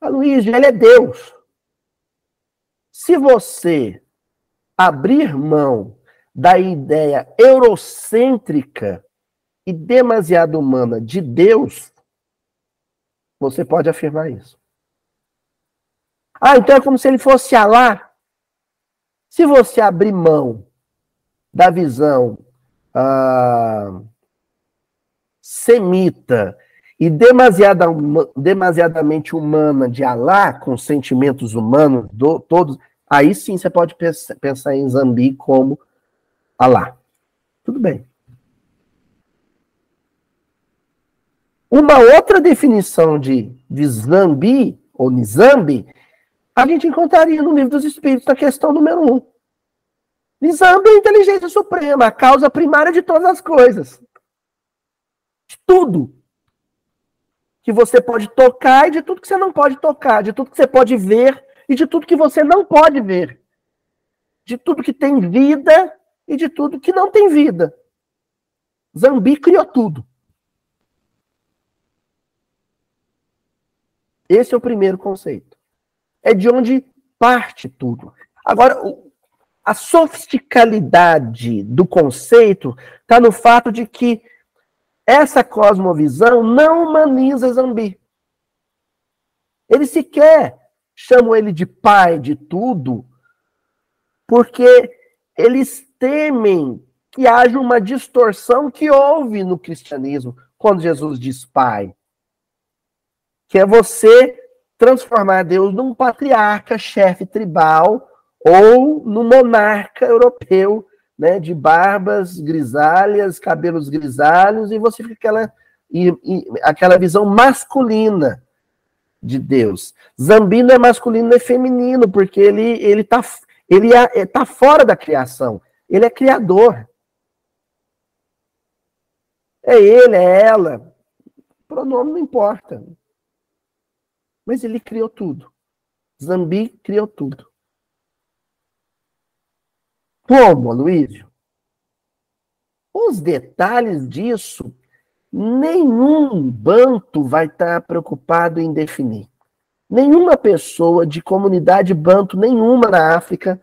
Aloysio, ele é Deus. Se você abrir mão da ideia eurocêntrica e demasiado humana de Deus, você pode afirmar isso. Ah, então é como se ele fosse Alá. Se você abrir mão da visão ah, semita e demasiada, demasiadamente humana de Alá, com sentimentos humanos, do, todos, aí sim você pode pensar em Zambi como Alá. Tudo bem. Uma outra definição de, de Zambi, ou Nizambi, a gente encontraria no livro dos Espíritos, na questão número 1. Um. Nizambi é a inteligência suprema, a causa primária de todas as coisas. De tudo que você pode tocar e de tudo que você não pode tocar, de tudo que você pode ver e de tudo que você não pode ver, de tudo que tem vida e de tudo que não tem vida. Zambi criou tudo. Esse é o primeiro conceito. É de onde parte tudo. Agora, a sofisticalidade do conceito está no fato de que essa cosmovisão não humaniza Zambi. Eles sequer chamam ele de pai de tudo, porque eles temem que haja uma distorção que houve no cristianismo quando Jesus diz pai. Que é você transformar Deus num patriarca, chefe tribal, ou no monarca europeu né, de barbas grisalhas, cabelos grisalhos, e você fica aquela, e, e, aquela visão masculina de Deus. Zambino é masculino é feminino, porque ele ele está ele é, é, tá fora da criação. Ele é criador. É ele, é ela. O pronome não importa. Mas ele criou tudo. Zambi criou tudo. Como, Aloysio? Os detalhes disso, nenhum banto vai estar preocupado em definir. Nenhuma pessoa de comunidade banto nenhuma na África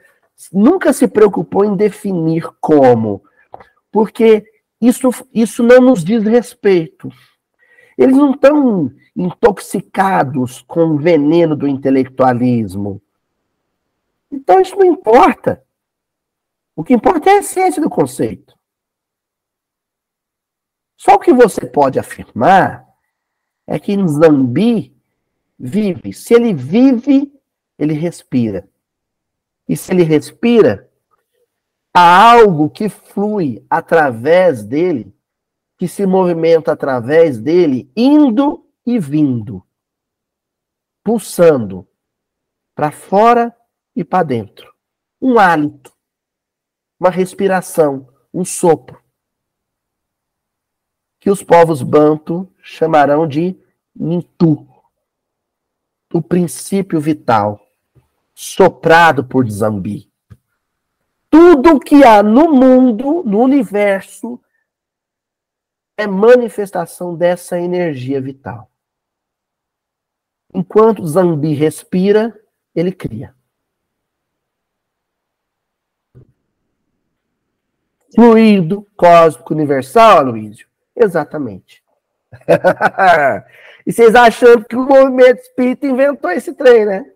nunca se preocupou em definir como, porque isso, isso não nos diz respeito. Eles não estão intoxicados com o veneno do intelectualismo. Então isso não importa. O que importa é a essência do conceito. Só o que você pode afirmar é que Nzambi vive. Se ele vive, ele respira. E se ele respira, há algo que flui através dele, que se movimenta através dele, indo e vindo, pulsando para fora e para dentro. Um hálito, uma respiração, um sopro. Que os povos banto chamarão de Nintu, o princípio vital, soprado por Zambi. Tudo que há no mundo, no universo, é manifestação dessa energia vital. Enquanto Zambi respira, ele cria. Fluido cósmico universal, Aloysio? Exatamente. [LAUGHS] e vocês achando que o movimento espírita inventou esse trem, né?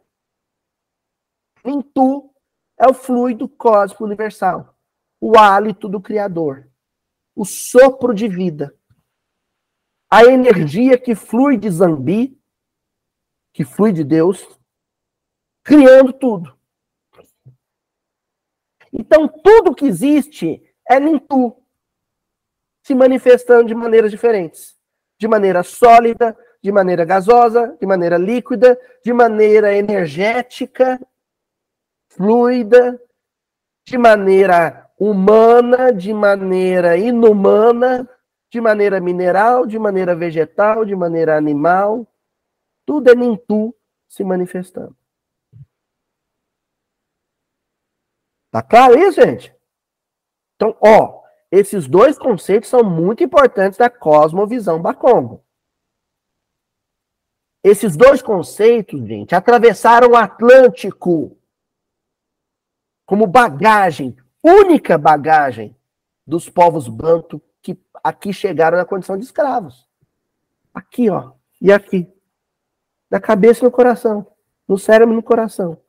tu é o fluido cósmico universal, o hálito do Criador, o sopro de vida, a energia que flui de Zambi, que flui de Deus, criando tudo. Então, tudo que existe é Nintu, se manifestando de maneiras diferentes. De maneira sólida, de maneira gasosa, de maneira líquida, de maneira energética, fluida, de maneira humana, de maneira inumana, de maneira mineral, de maneira vegetal, de maneira animal. Tudo é Nintu se manifestando. Tá claro isso, gente? Então, ó, esses dois conceitos são muito importantes da cosmovisão Bakongo. Esses dois conceitos, gente, atravessaram o Atlântico como bagagem, única bagagem dos povos banto que aqui chegaram na condição de escravos. Aqui, ó, e aqui. Na cabeça e no coração, no cérebro e no coração.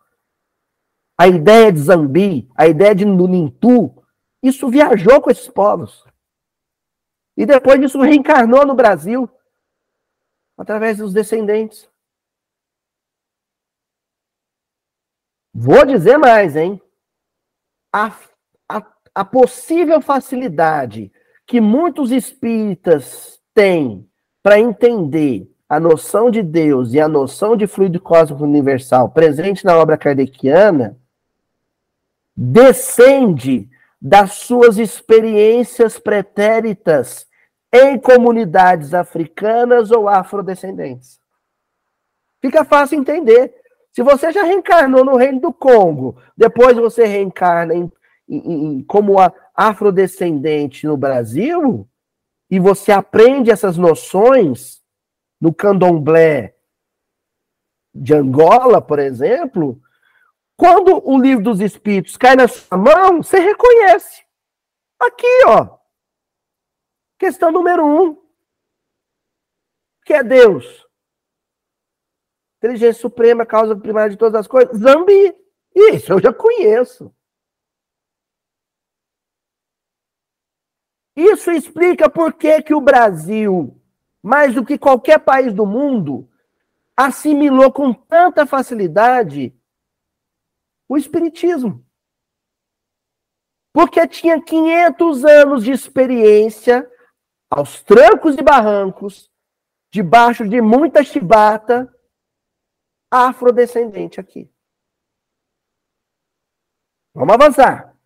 A ideia de Zambi, a ideia de Nunintu, isso viajou com esses povos. E depois disso reencarnou no Brasil através dos descendentes. Vou dizer mais, hein? a, a, a possível facilidade que muitos espíritas têm para entender a noção de Deus e a noção de fluido cósmico universal presente na obra kardeciana descende das suas experiências pretéritas em comunidades africanas ou afrodescendentes. Fica fácil entender. Se você já reencarnou no reino do Congo, depois você reencarna em, em, em, como afrodescendente no Brasil, e você aprende essas noções no candomblé de Angola, por exemplo, quando o livro dos Espíritos cai na sua mão, você reconhece. Aqui, ó. Questão número um. Que é Deus. Inteligência suprema, causa primária de todas as coisas. Zambi. Isso eu já conheço. Isso explica por que, que o Brasil, mais do que qualquer país do mundo, assimilou com tanta facilidade o Espiritismo. Porque tinha 500 anos de experiência, aos trancos e barrancos, debaixo de muita chibata, afrodescendente aqui. Vamos avançar.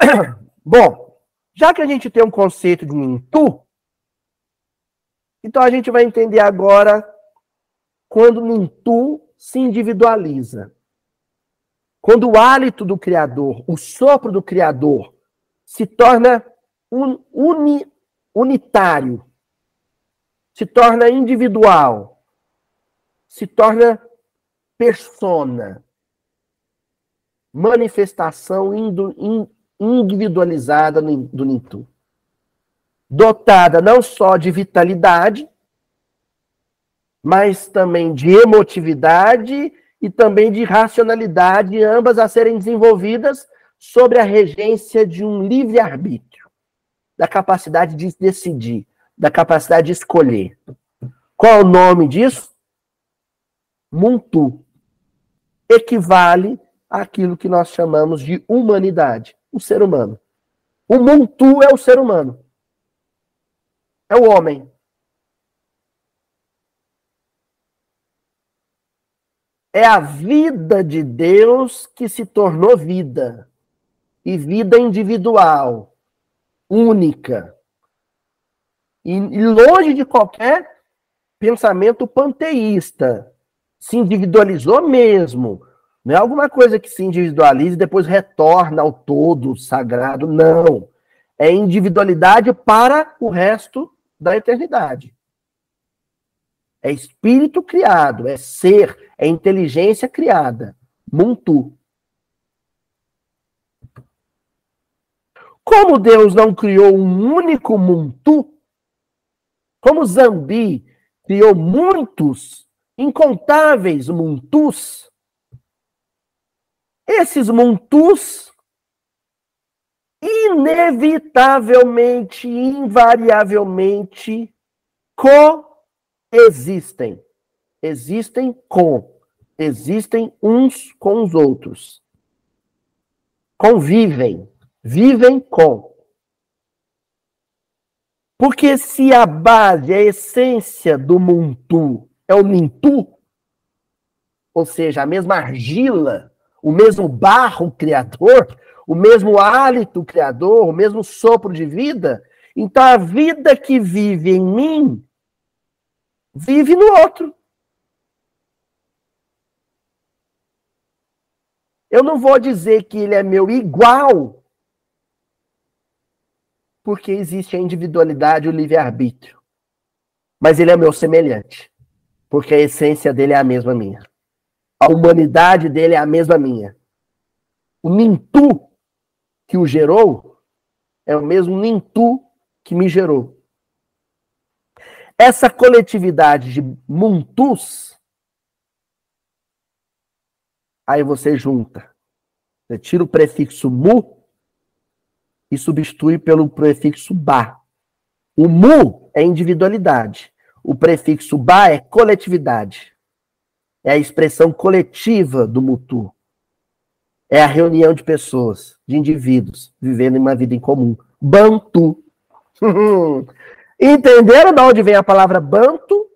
[COUGHS] Bom, já que a gente tem um conceito de Nintu, então a gente vai entender agora quando Nintu se individualiza. Quando o hálito do Criador, o sopro do Criador, se torna un, uni, unitário, se torna individual, se torna persona, manifestação individualizada do Nintu. Dotada não só de vitalidade, mas também de emotividade e também de racionalidade, ambas a serem desenvolvidas sobre a regência de um livre-arbítrio, da capacidade de decidir, da capacidade de escolher. Qual é o nome disso? Muntu. Equivale àquilo que nós chamamos de humanidade, o ser humano. O Muntu é o ser humano. É o homem. É a vida de Deus que se tornou vida. E vida individual, única. E, longe de qualquer pensamento panteísta. Se individualizou mesmo. Não é alguma coisa que se individualiza e depois retorna ao todo sagrado. Não. É individualidade para o resto da eternidade. É espírito criado, é ser, é inteligência criada. Muntu. Como Deus não criou um único Muntu, como Zambi criou muitos, incontáveis Muntus, esses Muntus inevitavelmente, invariavelmente coexistem. Existem com, existem uns com os outros. Convivem, vivem com. Porque se a base, a essência do Muntu é o Nintu, ou seja, a mesma argila, o mesmo barro criador, o mesmo hálito criador, o mesmo sopro de vida, então a vida que vive em mim vive no outro. Eu não vou dizer que ele é meu igual, porque existe a individualidade o livre-arbítrio. Mas ele é meu semelhante, porque a essência dele é a mesma minha. A humanidade dele é a mesma minha. O Nintu que o gerou é o mesmo Nintu que me gerou. Essa coletividade de Muntus, aí você junta. Você tira o prefixo mu e substitui pelo prefixo ba. O mu é individualidade. O prefixo ba é coletividade. É a expressão coletiva do mutu. É a reunião de pessoas, de indivíduos, vivendo uma vida em comum. Bantu. [LAUGHS] Entenderam de onde vem a palavra bantu?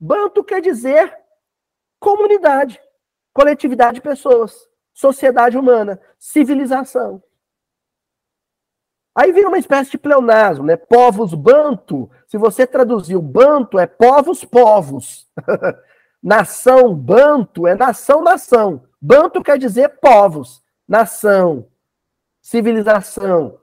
Bantu quer dizer comunidade, coletividade de pessoas, sociedade humana, civilização. Aí vira uma espécie de pleonasmo, né? Povos bantu. Se você traduzir o bantu, é povos, povos. [LAUGHS] nação bantu é nação, nação. Bantu quer dizer povos, nação, civilização,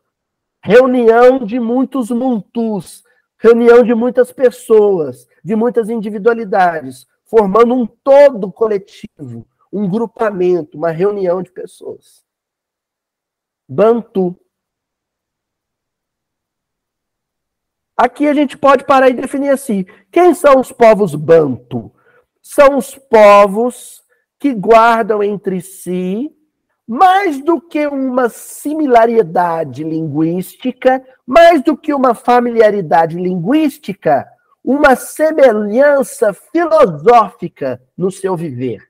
reunião de muitos muntus, reunião de muitas pessoas, de muitas individualidades, formando um todo coletivo, um grupamento, uma reunião de pessoas. Bantu. Aqui a gente pode parar e definir assim: quem são os povos bantu? São os povos que guardam entre si mais do que uma similaridade linguística, mais do que uma familiaridade linguística, uma semelhança filosófica no seu viver.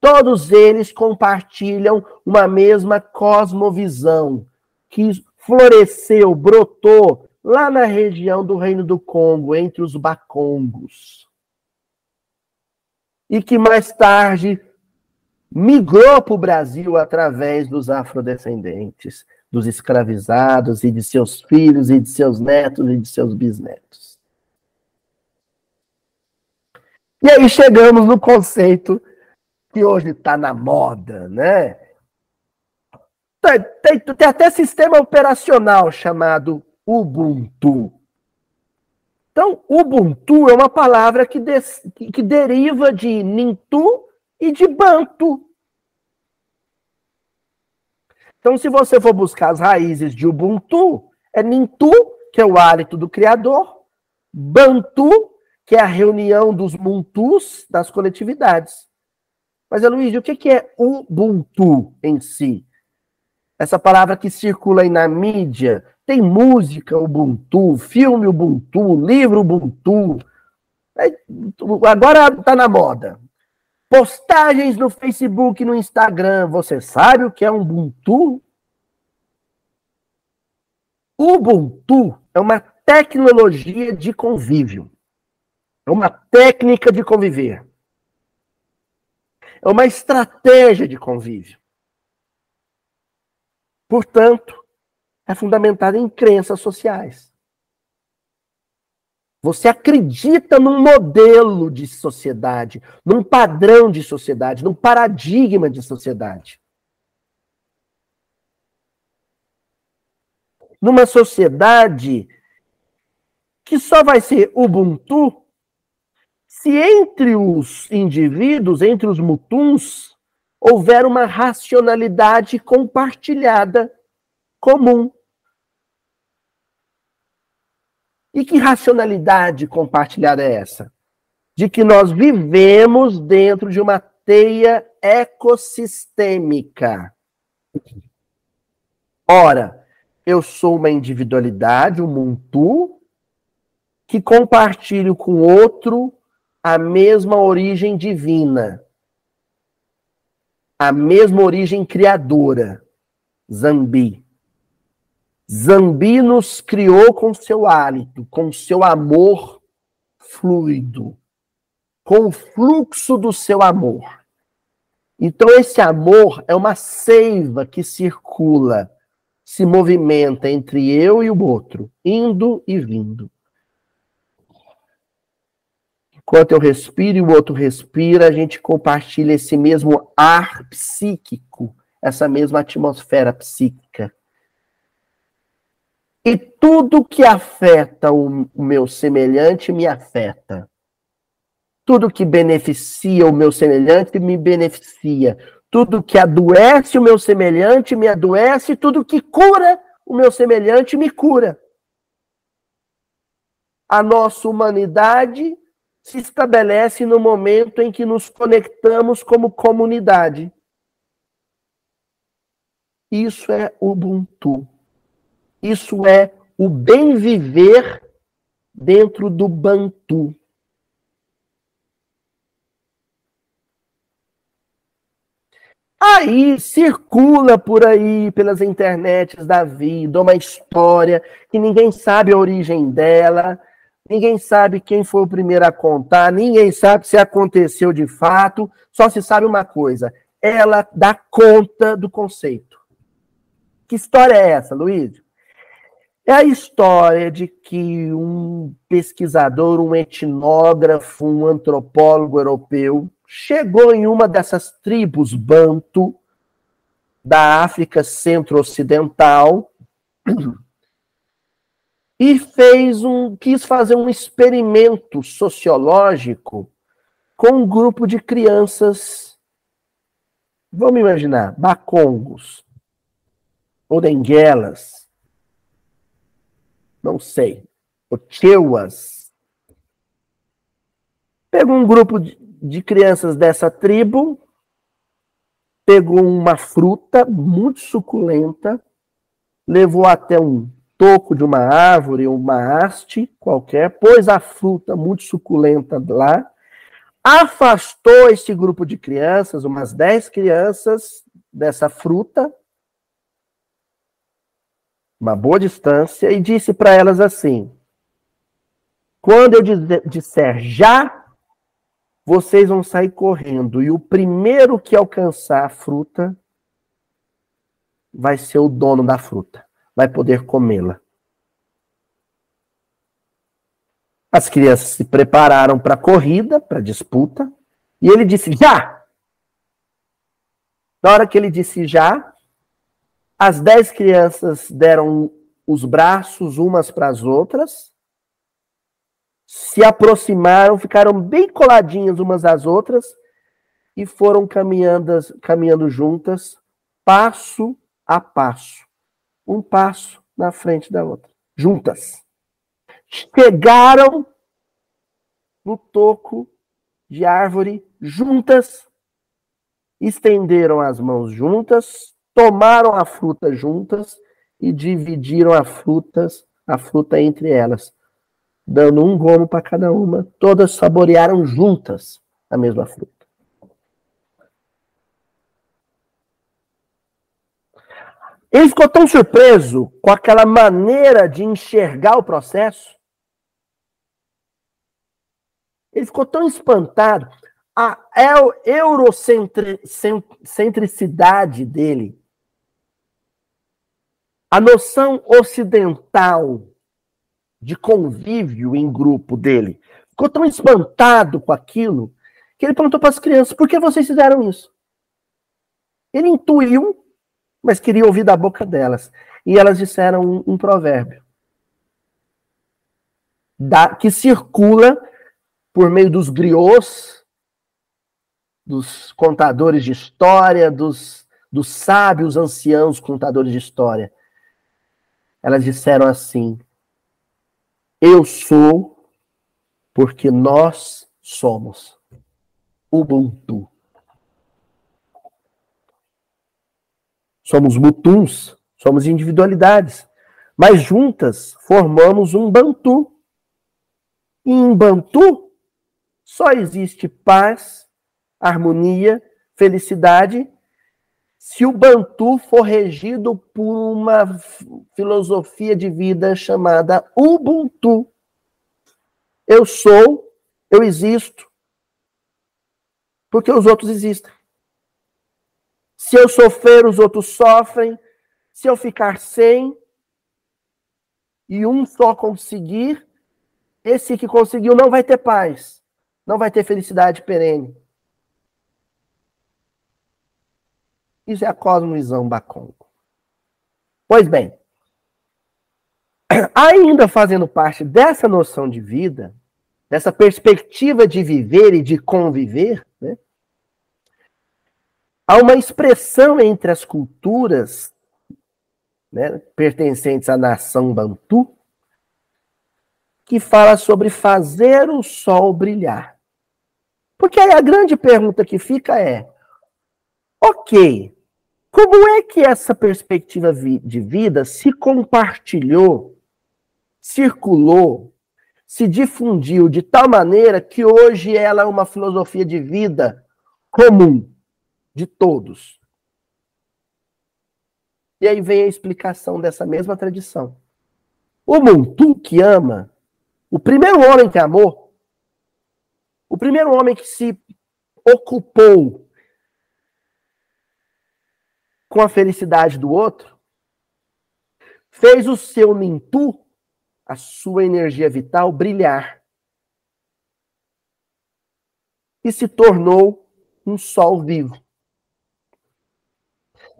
Todos eles compartilham uma mesma cosmovisão que floresceu, brotou lá na região do Reino do Congo, entre os Bacongos e que mais tarde migrou para o Brasil através dos afrodescendentes, dos escravizados e de seus filhos e de seus netos e de seus bisnetos. E aí chegamos no conceito que hoje está na moda, né? Tem, tem, tem até sistema operacional chamado Ubuntu. Então, Ubuntu é uma palavra que, que deriva de Nintu e de Bantu. Então, se você for buscar as raízes de Ubuntu, é Nintu, que é o hálito do Criador, Bantu, que é a reunião dos Muntus, das coletividades. Mas, Luiz, o que é Ubuntu em si? Essa palavra que circula aí na mídia, tem música Ubuntu, filme Ubuntu, livro Ubuntu. Agora está na moda. Postagens no Facebook, no Instagram. Você sabe o que é Ubuntu? Ubuntu é uma tecnologia de convívio. É uma técnica de conviver. É uma estratégia de convívio. Portanto, é fundamentada em crenças sociais. Você acredita num modelo de sociedade, num padrão de sociedade, num paradigma de sociedade. Numa sociedade que só vai ser Ubuntu se entre os indivíduos, entre os mutuns, houver uma racionalidade compartilhada, comum. E que racionalidade compartilhada é essa? De que nós vivemos dentro de uma teia ecossistêmica. Ora, eu sou uma individualidade, um muntu, que compartilho com outro a mesma origem divina, a mesma origem criadora, Zambi. Zambi nos criou com seu hálito, com seu amor fluido, com o fluxo do seu amor. Então, esse amor é uma seiva que circula, se movimenta entre eu e o outro, indo e vindo. Enquanto eu respiro e o outro respira, a gente compartilha esse mesmo ar psíquico, essa mesma atmosfera psíquica. E tudo que afeta o, meu semelhante me afeta. Tudo que beneficia o meu semelhante me beneficia. Tudo que adoece o meu semelhante me adoece. Tudo que cura o meu semelhante me cura. A nossa humanidade se estabelece no momento em que nos conectamos como comunidade. Isso é Ubuntu. Isso é o bem viver dentro do Bantu. Aí circula por aí pelas internets da vida uma história que ninguém sabe a origem dela, Ninguém sabe quem foi o primeiro a contar, ninguém sabe se aconteceu de fato, só se sabe uma coisa: ela dá conta do conceito. Que história é essa, Luiz? É a história de que um pesquisador, um etnógrafo, um antropólogo europeu chegou em uma dessas tribos banto da África Centro-Ocidental [CLEARS THROAT] e fez um quis fazer um experimento sociológico com um grupo de crianças vamos imaginar bacongos ou denguelas não sei. Cheuas pegou um grupo de, de crianças dessa tribo pegou uma fruta muito suculenta levou até um toco de uma árvore, uma haste qualquer, pôs a fruta muito suculenta lá, afastou esse grupo de crianças, umas 10 crianças, dessa fruta, uma boa distância, e disse para elas assim: quando eu disser já, vocês vão sair correndo, e o primeiro que alcançar a fruta vai ser o dono da fruta vai poder comê-la. As crianças se prepararam para a corrida, para a disputa, e ele disse: já! Na hora que ele disse já, as dez crianças deram os braços umas para as outras, se aproximaram, ficaram bem coladinhas umas às outras e foram caminhando, caminhando juntas, passo a passo um passo na frente da outra, juntas. Chegaram no toco de árvore juntas, estenderam as mãos juntas, tomaram a fruta juntas e dividiram a frutas, a fruta entre elas, dando um gomo para cada uma. Todas saborearam juntas a mesma fruta. Ele ficou tão surpreso com aquela maneira de enxergar o processo. Ele ficou tão espantado. A eurocentricidade dele a noção ocidental de convívio em grupo dele, ficou tão espantado com aquilo que ele perguntou para as crianças: por que vocês fizeram isso? Ele intuiu mas queria ouvir da boca delas. E elas disseram um, um provérbio da, que circula por meio dos griots, dos contadores de história, dos, dos sábios anciãos contadores de história. Elas disseram assim: Eu sou porque nós somos Ubuntu. Somos mutuns, somos individualidades, mas juntas formamos um Bantu. E em Bantu só existe paz, harmonia, felicidade, se o Bantu for regido por uma filosofia de vida chamada Ubuntu. Eu sou, eu existo, porque os outros existem. Se eu sofrer, os outros sofrem. Se eu ficar sem e um só conseguir, esse que conseguiu não vai ter paz, não vai ter felicidade perene. Isso é a cosmovisão Bacongo. Pois bem, [CLEARS THROAT] ainda fazendo parte dessa noção de vida, dessa perspectiva de viver e de conviver, né, há uma expressão entre as culturas né, pertencentes à nação Bantu que fala sobre fazer o sol brilhar. Porque aí a grande pergunta que fica é: ok, como é que essa perspectiva de vida se compartilhou, circulou, se difundiu de tal maneira que hoje ela é uma filosofia de vida comum? de todos. E aí vem a explicação dessa mesma tradição. O Muntu que ama, o primeiro homem que amou, o primeiro homem que se ocupou com a felicidade do outro, fez o seu Nintu, a sua energia vital, brilhar. E se tornou um sol vivo.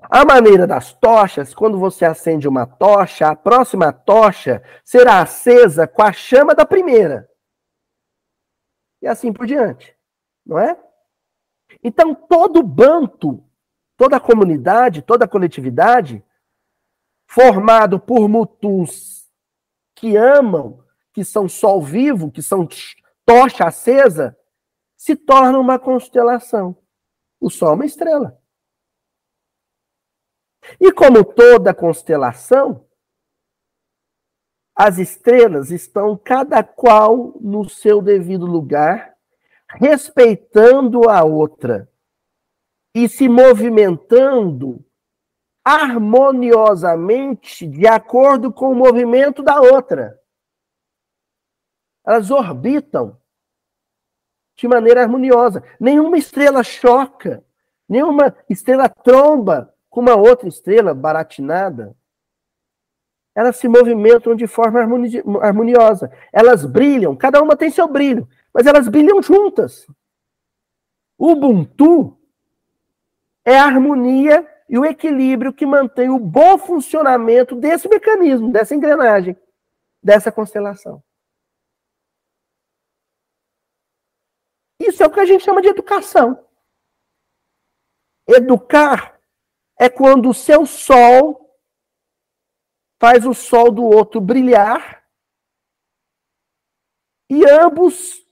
A maneira das tochas, quando você acende uma tocha, a próxima tocha será acesa com a chama da primeira. E assim por diante, não é? Então, todo banto, toda a comunidade, toda a coletividade, formado por mutus que amam, que são sol vivo, que são tocha acesa, se torna uma constelação. O sol é uma estrela. E como toda constelação, as estrelas estão cada qual no seu devido lugar, respeitando a outra e se movimentando harmoniosamente de acordo com o movimento da outra. Elas orbitam de maneira harmoniosa. Nenhuma estrela choca, nenhuma estrela tromba com uma outra estrela baratinada, elas se movimentam de forma harmoniosa. Elas brilham, cada uma tem seu brilho, mas elas brilham juntas. Ubuntu é a harmonia e o equilíbrio que mantém o bom funcionamento desse mecanismo, dessa engrenagem, dessa constelação. Isso é o que a gente chama de educação. Educar é quando o seu sol faz o sol do outro brilhar e ambos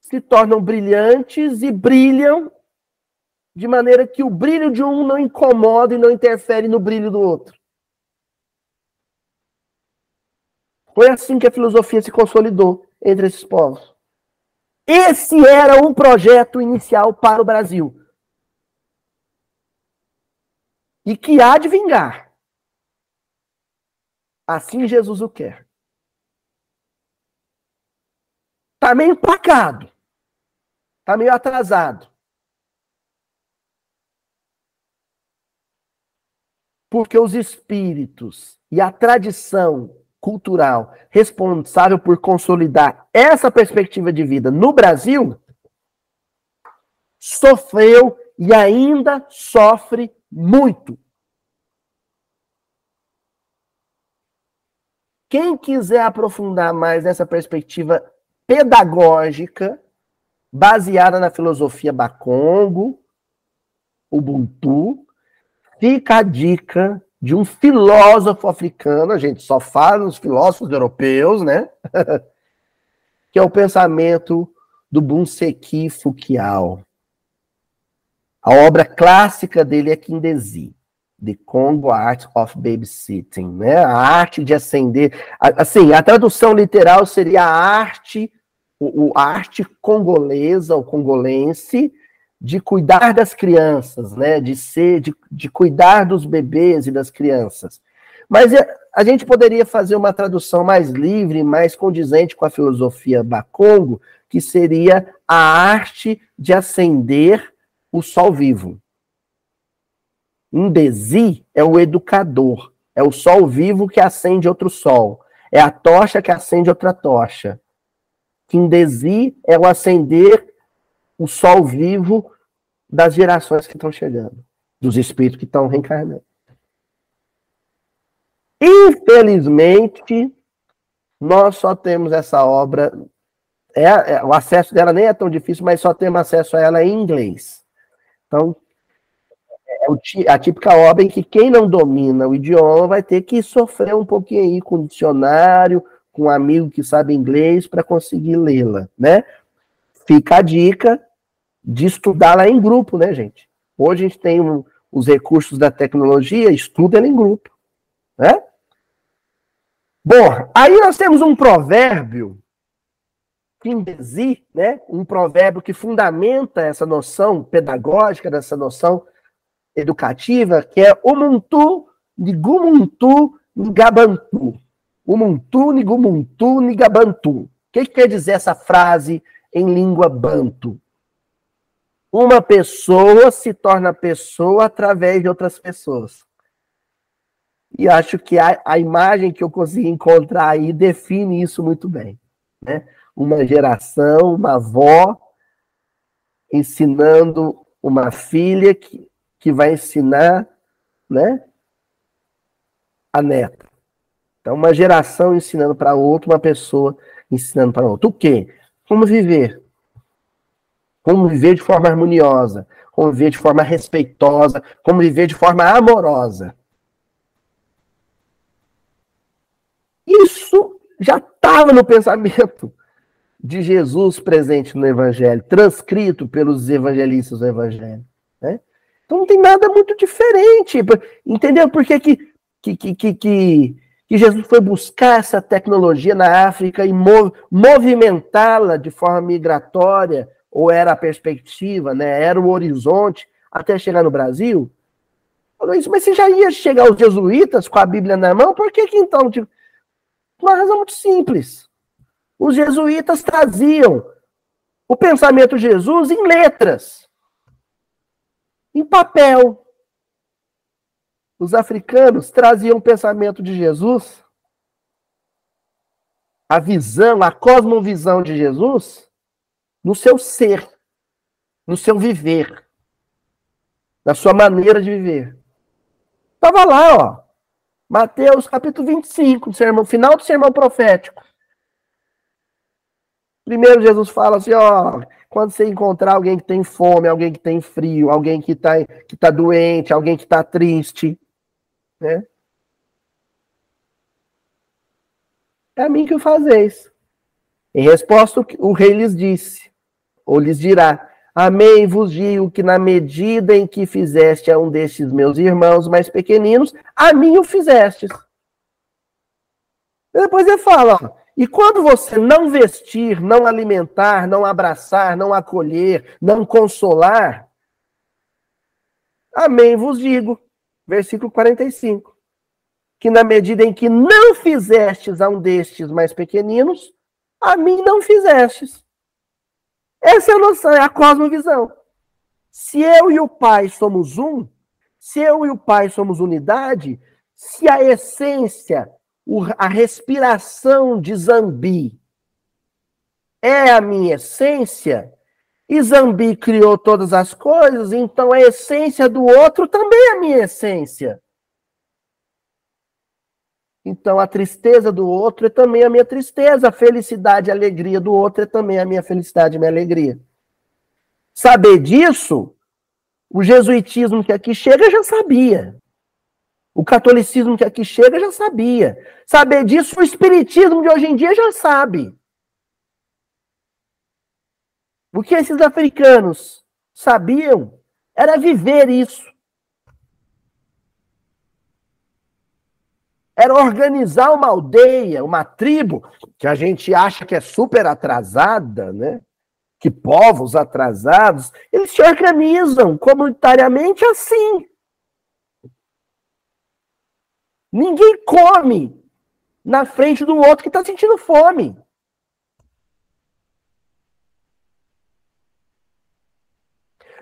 se tornam brilhantes e brilham de maneira que o brilho de um não incomoda e não interfere no brilho do outro. Foi assim que a filosofia se consolidou entre esses povos. Esse era um projeto inicial para o Brasil. e que há de vingar. Assim Jesus o quer. Está meio empacado. Está meio atrasado. Porque os espíritos e a tradição cultural responsável por consolidar essa perspectiva de vida no Brasil sofreu e ainda sofre muito. Quem quiser aprofundar mais essa perspectiva pedagógica, baseada na filosofia Bakongo, Ubuntu, fica a dica de um filósofo africano, a gente só fala nos filósofos europeus, né? [LAUGHS] que é o pensamento do Bunseki Fukiao. A obra clássica dele é Kindesi, The Congo Art of Babysitting, né? A arte de acender. Assim, a tradução literal seria a arte, a arte congolesa ou congolense de cuidar das crianças, né? De ser, de, de cuidar dos bebês e das crianças. Mas é, a gente poderia fazer uma tradução mais livre, mais condizente com a filosofia Bakongo, que seria a arte de acender o sol vivo. Indesi é o educador, é o sol vivo que acende outro sol, é a tocha que acende outra tocha. Kindesi é o acender o sol vivo das gerações que estão chegando, dos espíritos que estão reencarnando. Infelizmente, nós só temos essa obra, é, é, o acesso dela nem é tão difícil, mas só temos acesso a ela em inglês. Então, é a típica obra em que quem não domina o idioma vai ter que sofrer um pouquinho aí com dicionário, com um amigo que sabe inglês para conseguir lê-la, né? Fica a dica de estudar lá em grupo, né, gente? Hoje a gente tem um, os recursos da tecnologia, estuda em grupo, né? Bom, aí nós temos um provérbio, Kindesi, né? Um provérbio que fundamenta essa noção pedagógica, dessa noção educativa, que é Umuntu Nigumuntu Nigabantu. Umuntu Nigumuntu Nigabantu. O que, que quer dizer essa frase em língua banto? Uma pessoa se torna pessoa através de outras pessoas. E acho que a, a imagem que eu consegui encontrar aí define isso muito bem. Né? Uma geração, uma avó ensinando uma filha que, que vai ensinar né, a neta. Então, uma geração ensinando para outra, uma pessoa ensinando para outra. O quê? Como viver? Como viver de forma harmoniosa, como viver de forma respeitosa, como viver de forma amorosa. Isso já estava no pensamento de Jesus presente no Evangelho, transcrito pelos evangelistas do Evangelho. Né? Então não tem nada muito diferente. Entendeu por que, que, que, que, que, que Jesus foi buscar essa tecnologia na África e movimentá-la de forma migratória ou era a perspectiva, né? Era o horizonte até chegar no Brasil? Falou isso, mas você já ia chegar os jesuítas com a Bíblia na mão? Por que, que então? Tipo, uma razão muito simples. Os jesuítas traziam o pensamento de Jesus em letras, em papel. Os africanos traziam o pensamento de Jesus, a visão, a cosmovisão de Jesus, no seu ser, no seu viver, na sua maneira de viver. Estava lá, ó. Mateus capítulo 25, sermão, final do sermão profético. Primeiro Jesus fala assim, ó, quando você encontrar alguém que tem fome, alguém que tem frio, alguém que está que tá doente, alguém que está triste, né? É a mim que o fazeis. Em resposta, o rei lhes disse: ou lhes dirá: Amém vos digo que na medida em que fizeste a um destes meus irmãos mais pequeninos, a mim o fizestes. Depois ele fala: ó, e quando você não vestir, não alimentar, não abraçar, não acolher, não consolar, amém vos digo, versículo 45. Que na medida em que não fizestes a um destes mais pequeninos, a mim não fizestes. Essa é a noção, é a cosmovisão. Se eu e o Pai somos um, se eu e o Pai somos unidade, se a essência, a respiração de Zambi é a minha essência, e Zambi criou todas as coisas, então a essência do outro também é a minha essência. Então a tristeza do outro é também a minha tristeza, a felicidade e a alegria do outro é também a minha felicidade e minha alegria. Saber disso, o jesuitismo que aqui chega já sabia. O catolicismo que aqui chega já sabia. Saber disso, o espiritismo de hoje em dia já sabe. O que esses africanos sabiam era viver isso. Era organizar uma aldeia, uma tribo, que a gente acha que é super atrasada, né? Que povos atrasados, eles se organizam comunitariamente assim. Ninguém come na frente do outro que está sentindo fome.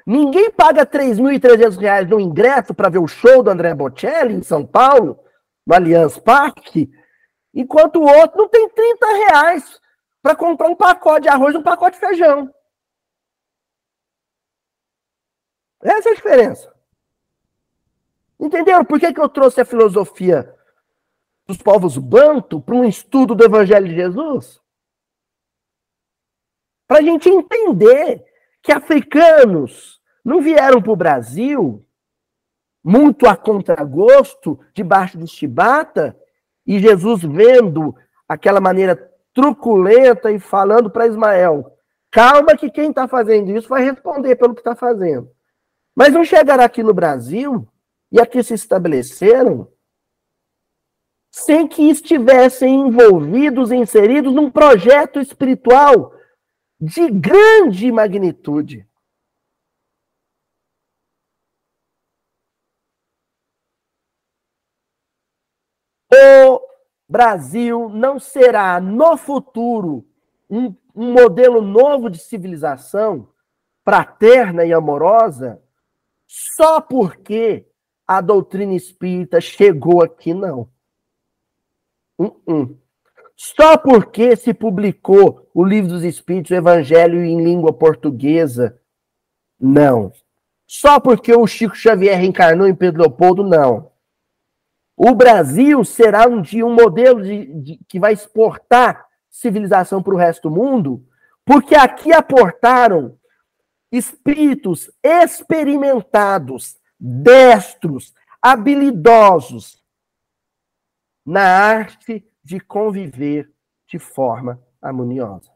Ninguém paga R$ 3.300 no ingresso para ver o show do André Bocelli em São Paulo, no Allianz Parque, enquanto o outro não tem 30 reais para comprar um pacote de arroz e um pacote de feijão. Essa é a diferença. Entenderam por que, que eu trouxe a filosofia dos povos banto para um estudo do Evangelho de Jesus? Para a gente entender que africanos não vieram para o Brasil muito a contragosto, debaixo de chibata, e Jesus vendo aquela maneira truculenta e falando para Ismael: calma, que quem está fazendo isso vai responder pelo que está fazendo. Mas não chegaram aqui no Brasil e aqui se estabeleceram sem que estivessem envolvidos, inseridos num projeto espiritual de grande magnitude. O Brasil não será, no futuro, um, um modelo novo de civilização fraterna e amorosa só porque a doutrina espírita chegou aqui, não. Uh -uh. Só porque se publicou o Livro dos Espíritos, o Evangelho em língua portuguesa, não. Só porque o Chico Xavier reencarnou em Pedro Leopoldo, não. O Brasil será um dia um modelo de, de que vai exportar civilização para o resto do mundo, porque aqui aportaram espíritos experimentados, destros, habilidosos na arte de conviver de forma harmoniosa.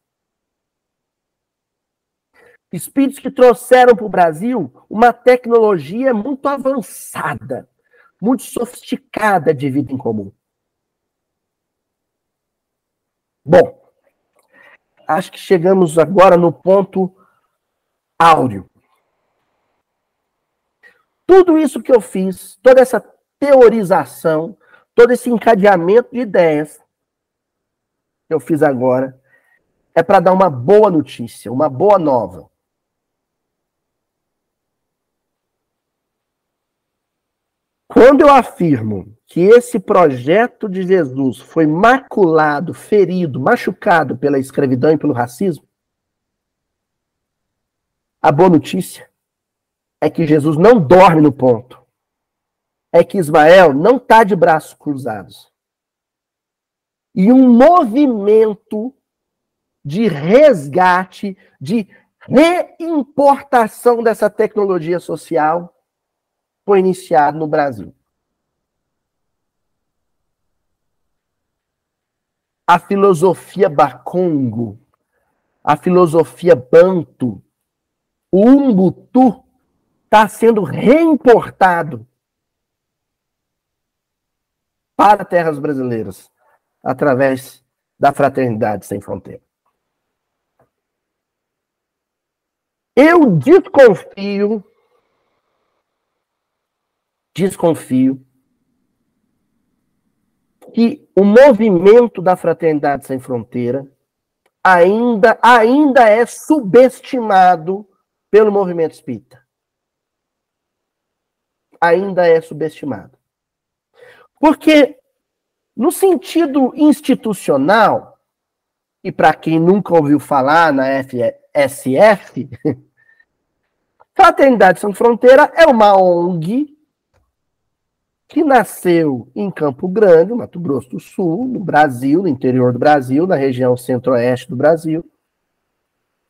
Espíritos que trouxeram para o Brasil uma tecnologia muito avançada, muito sofisticada de vida em comum. Bom, acho que chegamos agora no ponto áureo. Tudo isso que eu fiz, toda essa teorização, todo esse encadeamento de ideias que eu fiz agora, é para dar uma boa notícia, uma boa nova. Quando eu afirmo que esse projeto de Jesus foi maculado, ferido, machucado pela escravidão e pelo racismo, a boa notícia é que Jesus não dorme no ponto. É que Ismael não está de braços cruzados. E um movimento de resgate, de reimportação dessa tecnologia social foi iniciado no Brasil. A filosofia Bakongo, a filosofia Banto, o Umbutu está sendo reimportado para terras brasileiras através da fraternidade sem fronteira. Eu desconfio desconfio que o movimento da Fraternidade Sem Fronteira ainda, ainda é subestimado pelo movimento espírita. Ainda é subestimado. Porque, no sentido institucional, e para quem nunca ouviu falar na FSF, [LAUGHS] Fraternidade Sem Fronteira é uma ONG que nasceu em Campo Grande, Mato Grosso do Sul, no Brasil, no interior do Brasil, na região centro-oeste do Brasil,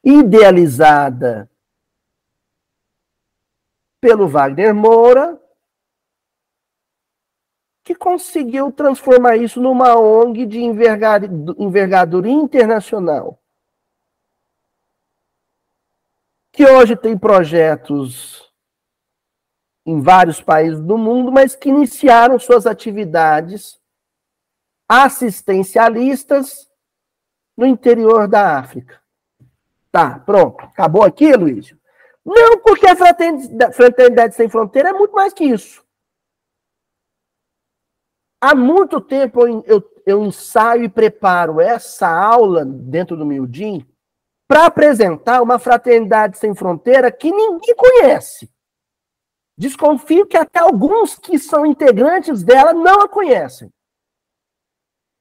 idealizada pelo Wagner Moura, que conseguiu transformar isso numa ONG de envergadura internacional. Que hoje tem projetos em vários países do mundo, mas que iniciaram suas atividades assistencialistas no interior da África. Tá, pronto. Acabou aqui, Luiz? Não, porque a Fraternidade Sem Fronteira é muito mais que isso. Há muito tempo eu, eu, eu ensaio e preparo essa aula dentro do Mildim para apresentar uma fraternidade sem fronteira que ninguém conhece. Desconfio que até alguns que são integrantes dela não a conhecem.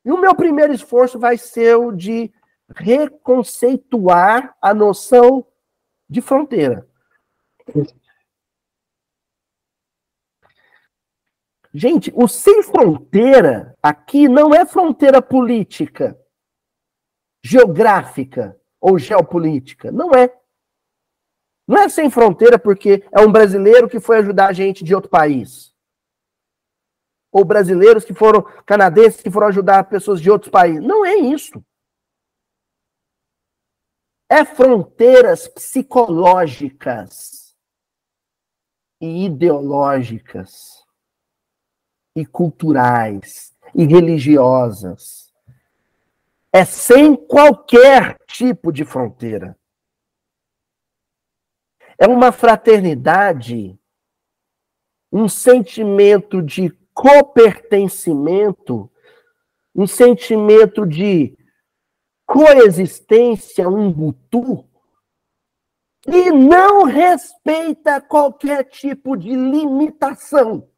E o meu primeiro esforço vai ser o de reconceituar a noção de fronteira. Gente, o sem fronteira aqui não é fronteira política, geográfica ou geopolítica. Não é. Não é sem fronteira porque é um brasileiro que foi ajudar gente de outro país. Ou brasileiros que foram, canadenses que foram ajudar pessoas de outros países. Não é isso. É fronteiras psicológicas e ideológicas e culturais e religiosas. É sem qualquer tipo de fronteira. É uma fraternidade, um sentimento de copertencimento, um sentimento de coexistência, um butu, que não respeita qualquer tipo de limitação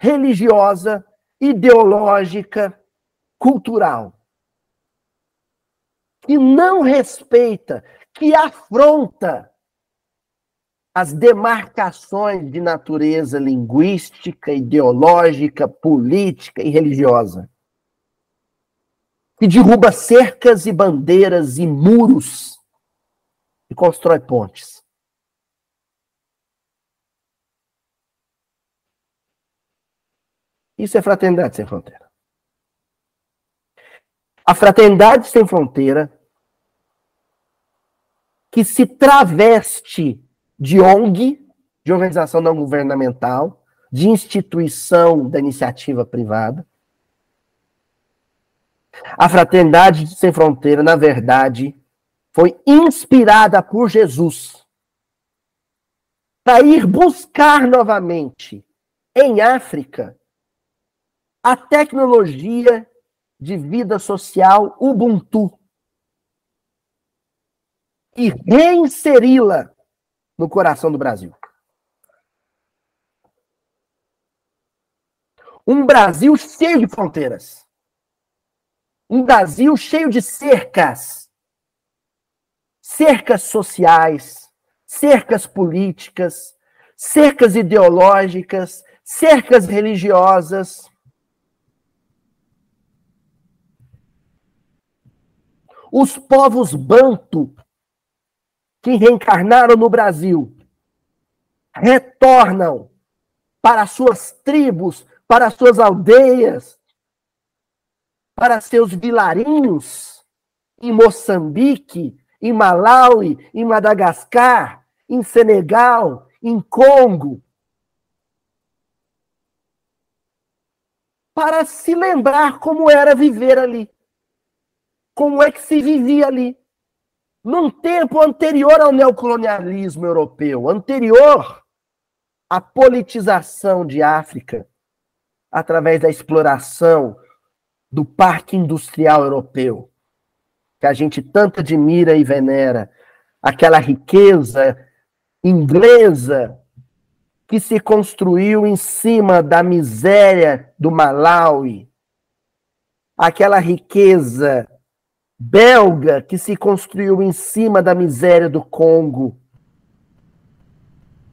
religiosa, ideológica, cultural. Que não respeita, que afronta as demarcações de natureza linguística, ideológica, política e religiosa. Que derruba cercas e bandeiras e muros e constrói pontes. Isso é fraternidade sem fronteira. A fraternidade sem fronteira que se traveste de ONG, de organização não governamental, de instituição da iniciativa privada. A Fraternidade Sem Fronteira, na verdade, foi inspirada por Jesus para ir buscar novamente em África a tecnologia de vida social Ubuntu e reinseri-la no coração do Brasil. Um Brasil cheio de fronteiras. Um Brasil cheio de cercas. Cercas sociais, cercas políticas, cercas ideológicas, cercas religiosas. Os povos banto que reencarnaram no Brasil retornam para suas tribos, para suas aldeias, para seus vilarinhos em Moçambique, em Malawi, em Madagascar, em Senegal, em Congo. Para se lembrar como era viver ali. Como é que se vivia ali num tempo anterior ao neocolonialismo europeu, anterior a politização de África através da exploração do parque industrial europeu, que a gente tanto admira e venera, aquela riqueza inglesa que se construiu em cima da miséria do Malawi, aquela riqueza belga que se construiu em cima da miséria do Congo,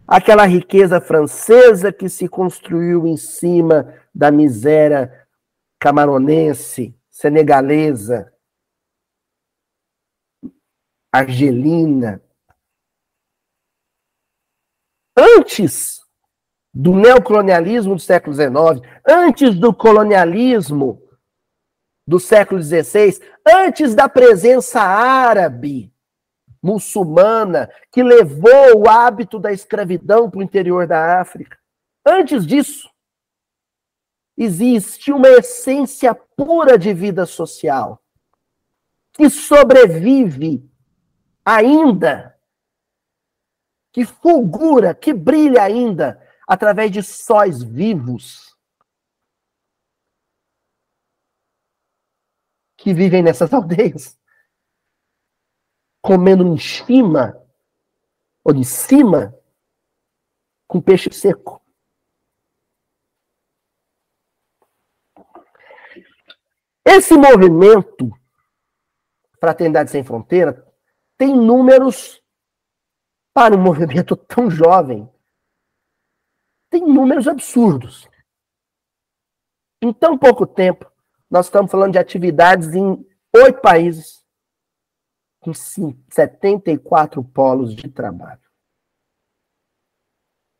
aquela riqueza francesa que se construiu em cima da miséria camaronense, senegalesa, argelina. Antes do neocolonialismo do século XIX, antes do colonialismo do século XVI, antes da presença árabe, muçulmana, que levou o hábito da escravidão para o interior da África. Antes disso, existe uma essência pura de vida social que sobrevive ainda, que fulgura, que brilha ainda através de sóis vivos que vivem nessas [LAUGHS] aldeias, comendo em cima ou de cima com peixe seco. Esse movimento, Fraternidade Sem Fronteira, tem números para um movimento [LAUGHS] tão jovem. Tem números absurdos. Em tão pouco tempo, nós estamos falando de atividades em oito países, com 74 polos de trabalho.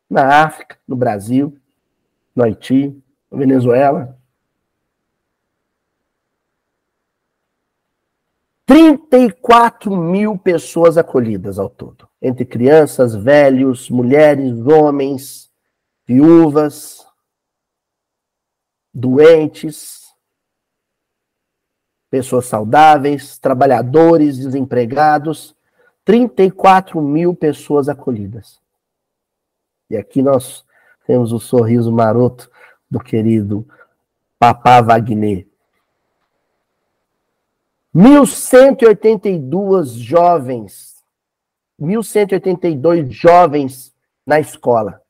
Na África, no Brasil, no Haiti, na Venezuela, 34 mil pessoas acolhidas ao todo, entre crianças, velhos, mulheres, homens, viúvas, doentes, pessoas saudáveis, trabalhadores, desempregados, 34 mil pessoas acolhidas. E aqui nós temos o sorriso maroto do querido Papá Wagner. 1.182 jovens, 1.182 jovens na escola.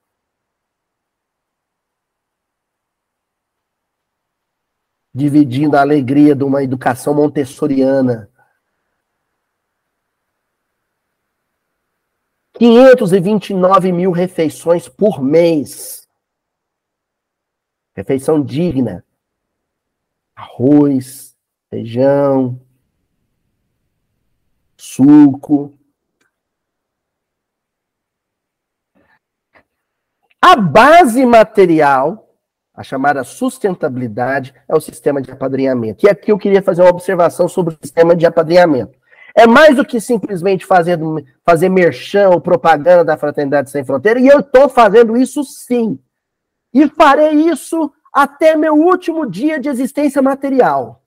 Dividindo a alegria de uma educação montessoriana. 529 mil refeições por mês. Refeição digna. Arroz, feijão, suco. A base material, a chamada sustentabilidade, é o sistema de apadrinhamento. E aqui eu queria fazer uma observação sobre o sistema de apadrinhamento. É mais do que simplesmente fazer, fazer merchan ou propaganda da Fraternidade Sem Fronteira, e eu estou fazendo isso sim. E farei isso até meu último dia de existência material.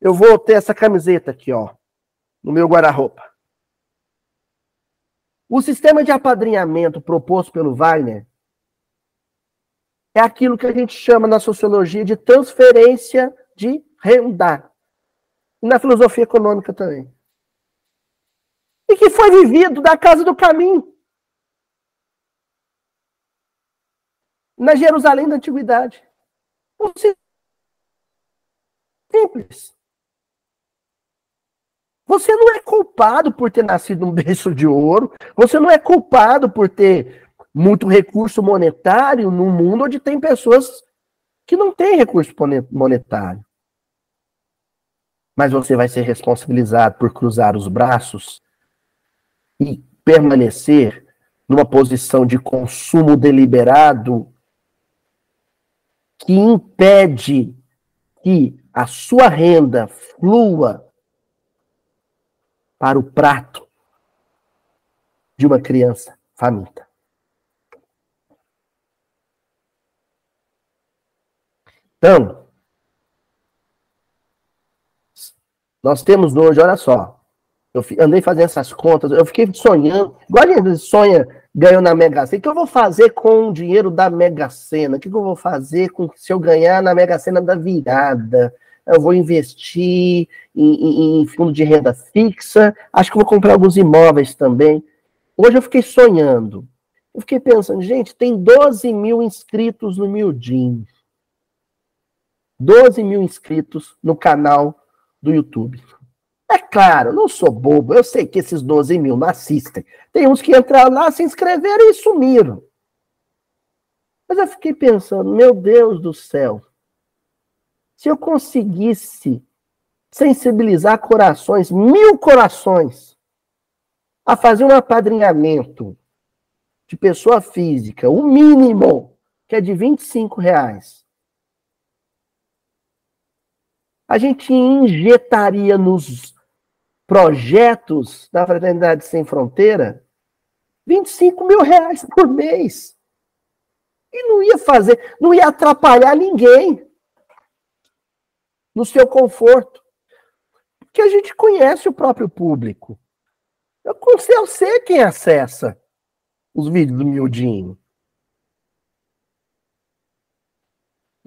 Eu vou ter essa camiseta aqui, ó no meu guarda-roupa. O sistema de apadrinhamento proposto pelo Wagner é aquilo que a gente chama na sociologia de transferência de renda. E na filosofia econômica também. E que foi vivido da casa do caminho. Na Jerusalém da Antiguidade. Simples. Você não é culpado por ter nascido num berço de ouro. Você não é culpado por ter muito recurso monetário num mundo onde tem pessoas que não têm recurso monetário. Mas você vai ser responsabilizado por cruzar os braços e permanecer numa posição de consumo deliberado que impede que a sua renda flua para o prato de uma criança faminta. Então, nós temos hoje, olha só, eu andei fazendo essas contas, eu fiquei sonhando, igual a gente sonha ganhou na Mega Sena. O que eu vou fazer com o dinheiro da Mega Sena? O que eu vou fazer com se eu ganhar na Mega Sena da virada? Eu vou investir em, em, em fundo de renda fixa. Acho que vou comprar alguns imóveis também. Hoje eu fiquei sonhando. Eu fiquei pensando, gente, tem 12 mil inscritos no Mildim. 12 mil inscritos no canal do YouTube. É claro, não sou bobo, eu sei que esses 12 mil não assistem. Tem uns que entraram lá, se inscreveram e sumiram. Mas eu fiquei pensando, meu Deus do céu, se eu conseguisse sensibilizar corações, mil corações, a fazer um apadrinhamento de pessoa física, o mínimo, que é de 25 reais, a gente injetaria nos projetos da Fraternidade Sem Fronteira 25 mil reais por mês. E não ia fazer, não ia atrapalhar ninguém no seu conforto. Porque a gente conhece o próprio público. Eu, eu sei quem acessa os vídeos do Miudinho.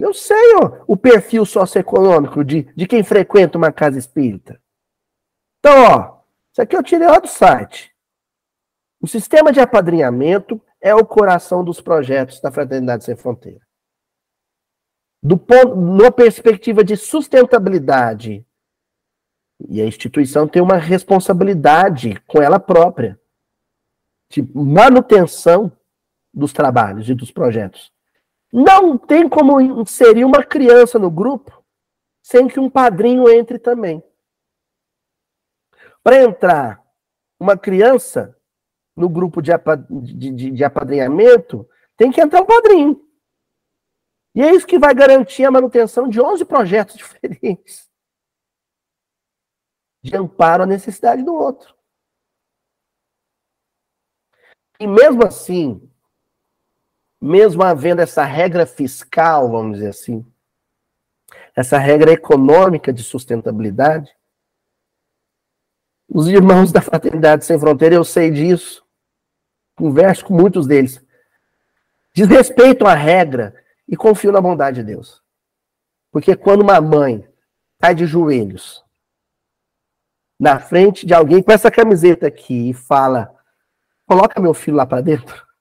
Eu sei ó, o perfil socioeconômico de, de quem frequenta uma casa espírita. Então, ó, isso aqui eu tirei lá do site. O sistema de apadrinhamento é o coração dos projetos da Fraternidade Sem Fronteira. Do ponto, numa perspectiva de sustentabilidade, e a instituição tem uma responsabilidade com ela própria, de manutenção dos trabalhos e dos projetos. Não tem como inserir uma criança no grupo sem que um padrinho entre também. Para entrar uma criança no grupo de, de, de, de apadrinhamento, tem que entrar um padrinho. E é isso que vai garantir a manutenção de 11 projetos [LAUGHS] diferentes de amparo à necessidade do outro. E mesmo assim, mesmo havendo essa regra fiscal, vamos dizer assim, essa regra econômica de sustentabilidade, os irmãos da Fraternidade Sem Fronteira, eu sei disso, converso com muitos deles, desrespeitam a regra e confiam na bondade de Deus. Porque quando uma mãe cai de joelhos na frente de alguém com essa camiseta aqui e fala: coloca meu filho lá para dentro.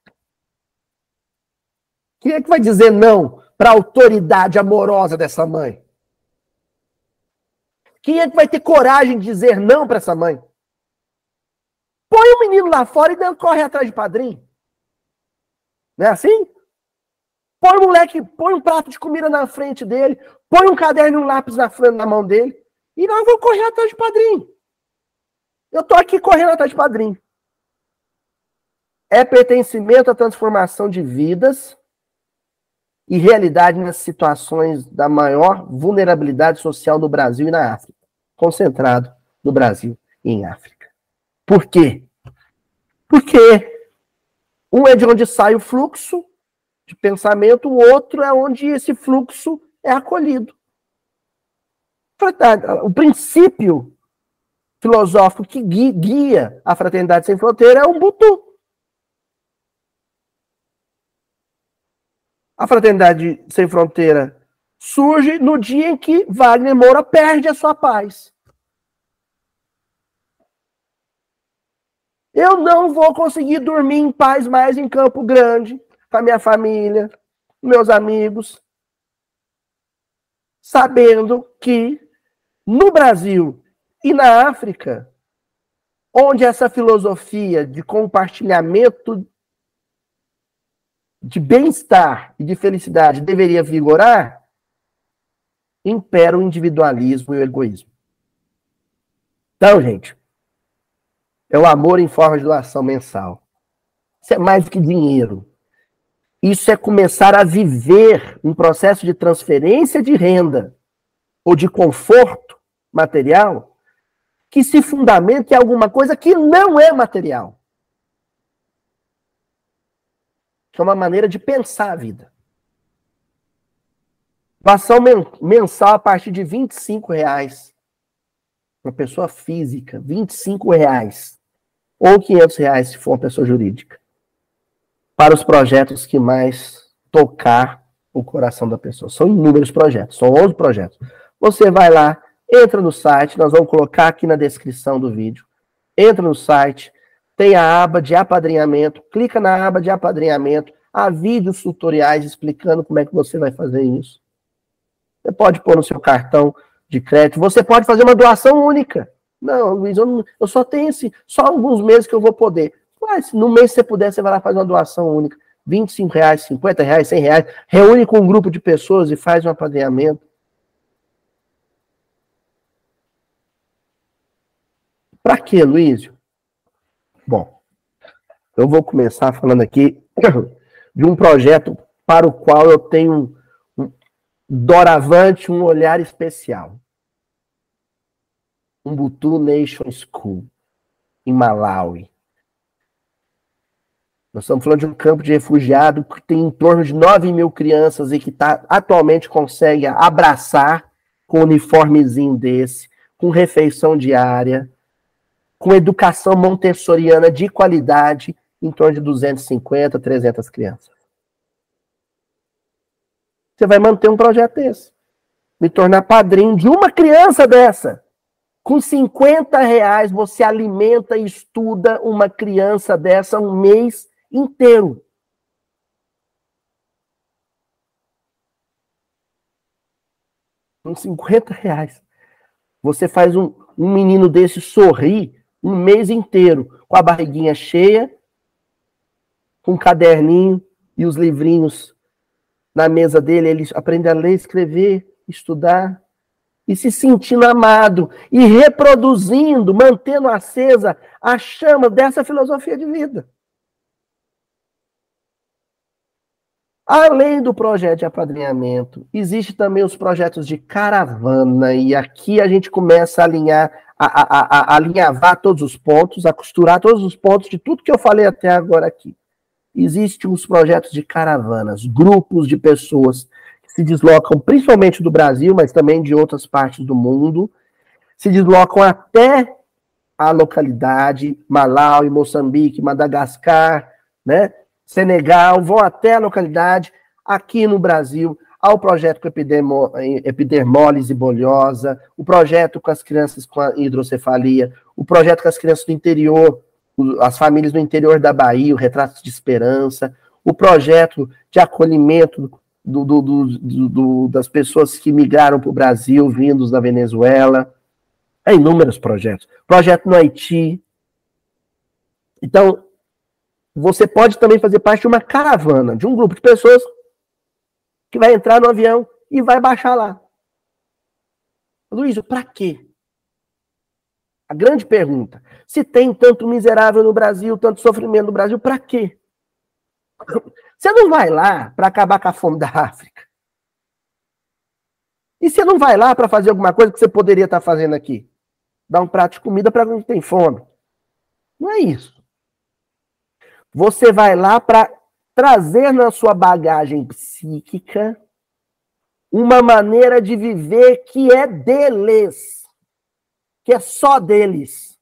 Quem é que vai dizer não para a autoridade amorosa dessa mãe? Quem é que vai ter coragem de dizer não para essa mãe? Põe o menino lá fora e não corre atrás de padrinho. Não é assim? Põe o moleque, põe um prato de comida na frente dele, põe um caderno e um lápis na, frente, na mão dele, e nós vamos correr atrás de padrinho. Eu estou aqui correndo atrás de padrinho. É pertencimento à transformação de vidas e realidade nas situações da maior vulnerabilidade social no Brasil e na África, concentrado no Brasil e em África. Por quê? Porque um é de onde sai o fluxo de pensamento, o outro é onde esse fluxo é acolhido. O princípio filosófico que guia a Fraternidade Sem Fronteira é o Ubuntu. A Fraternidade Sem Fronteira surge no dia em que Wagner Moura perde a sua paz. Eu não vou conseguir dormir em paz mais em Campo Grande, com a minha família, meus amigos, sabendo que no Brasil e na África, onde essa filosofia de compartilhamento de bem-estar e de felicidade deveria vigorar, impera o individualismo e o egoísmo. Então, gente, é o amor em forma de doação mensal. Isso é mais do que dinheiro. Isso é começar a viver um processo de transferência de renda ou de conforto material que se fundamenta em alguma coisa que não é material. Que é uma maneira de pensar a vida. Doação mensal a partir de 25 reais. Uma pessoa física, 25 reais. Ou 500 reais se for uma pessoa jurídica. para os projetos que mais tocar o coração da pessoa. São inúmeros projetos, são 11 projetos. Você vai lá, entra no site, nós vamos colocar aqui na descrição do vídeo. Entra no site, tem a aba de apadrinhamento, clica na aba de apadrinhamento, há vídeos tutoriais explicando como é que você vai fazer isso. Você pode pôr no seu cartão de crédito, você pode fazer uma doação única. Não, Luiz, eu, não, eu só tenho esse, só alguns meses que eu vou poder. Mas no mês, se você puder, você vai lá fazer uma doação única. 25 reais, 50 reais, 100 reais. Reúne com um grupo de pessoas e faz um apadrinhamento. Para quê, Luísio? Bom, eu vou começar falando aqui [CLEARS THROAT] de um projeto para o qual eu tenho um, doravante um olhar especial. Umbutu Nation School, em Malawi. Nós estamos falando de um campo de refugiado que tem em torno de 9 mil crianças e que tá, atualmente consegue abraçar com um uniformezinho desse, com refeição diária, com educação montessoriana de qualidade, em torno de 250, 300 crianças. Você vai manter um projeto desse. Me tornar padrinho de uma criança dessa. Com 50 reais você alimenta e estuda uma criança dessa um mês inteiro. Com 50 reais. Você faz um, um menino desse sorrir um mês inteiro, com a barriguinha cheia, com um caderninho e os livrinhos na mesa dele, ele aprende a ler, escrever, estudar e se sentindo amado e reproduzindo, mantendo acesa a chama dessa filosofia de vida. Além do projeto de apadrinhamento, existe também os projetos de caravana, e aqui a gente começa a alinhar a, a, a, alinhavar todos os pontos, a costurar todos os pontos de tudo que eu falei até agora aqui. Existem os projetos de caravanas, grupos de pessoas que se deslocam principalmente do Brasil, mas também de outras partes do mundo, se deslocam até a localidade, Malau, Moçambique, Madagascar, né? Senegal, vão até a localidade, aqui no Brasil, ao projeto com epidermo, epidermólise bolhosa, o projeto com as crianças com hidrocefalia, o projeto com as crianças do interior, as famílias do interior da Bahia, o Retratos de Esperança, o projeto de acolhimento do, do, do, das pessoas que migraram para o Brasil, vindos da Venezuela. Há inúmeros projetos. Projeto no Haiti. Então, você pode também fazer parte de uma caravana, de um grupo de pessoas que vai entrar no avião e vai baixar lá. Luiz, para quê? A grande pergunta. Se tem tanto miserável no Brasil, tanto sofrimento no Brasil, para quê? Você não vai lá para acabar com a fome da África. E você não vai lá para fazer alguma coisa que você poderia estar tá fazendo aqui? Dar um prato de comida para quem tem fome. Não é isso. Você vai lá para trazer na sua bagagem psíquica uma maneira de viver que é deles, que é só deles,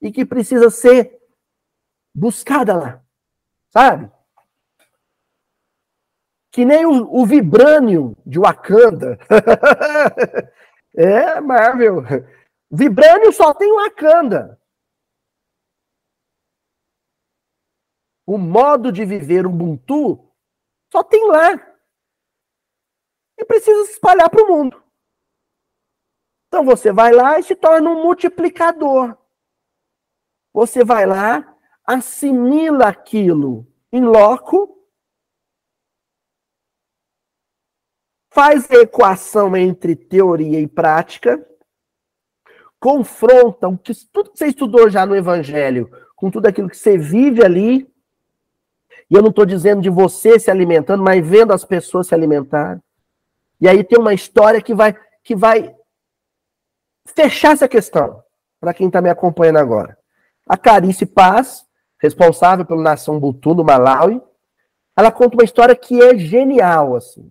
e que precisa ser buscada lá, sabe? Que nem o, o vibrânio de Wakanda. [LAUGHS] é, Marvel. Vibrânio só tem Wakanda. O modo de viver Ubuntu só tem lá. E precisa se espalhar para o mundo. Então você vai lá e se torna um multiplicador. Você vai lá, assimila aquilo em loco, faz a equação entre teoria e prática, confronta o que, tudo que você estudou já no Evangelho com tudo aquilo que você vive ali, e eu não estou dizendo de você se alimentando, mas vendo as pessoas se alimentarem. E aí tem uma história que vai, que vai fechar essa questão, para quem está me acompanhando agora. A Carice Paz, responsável pelo Nação Butu no Malawi, ela conta uma história que é genial, assim.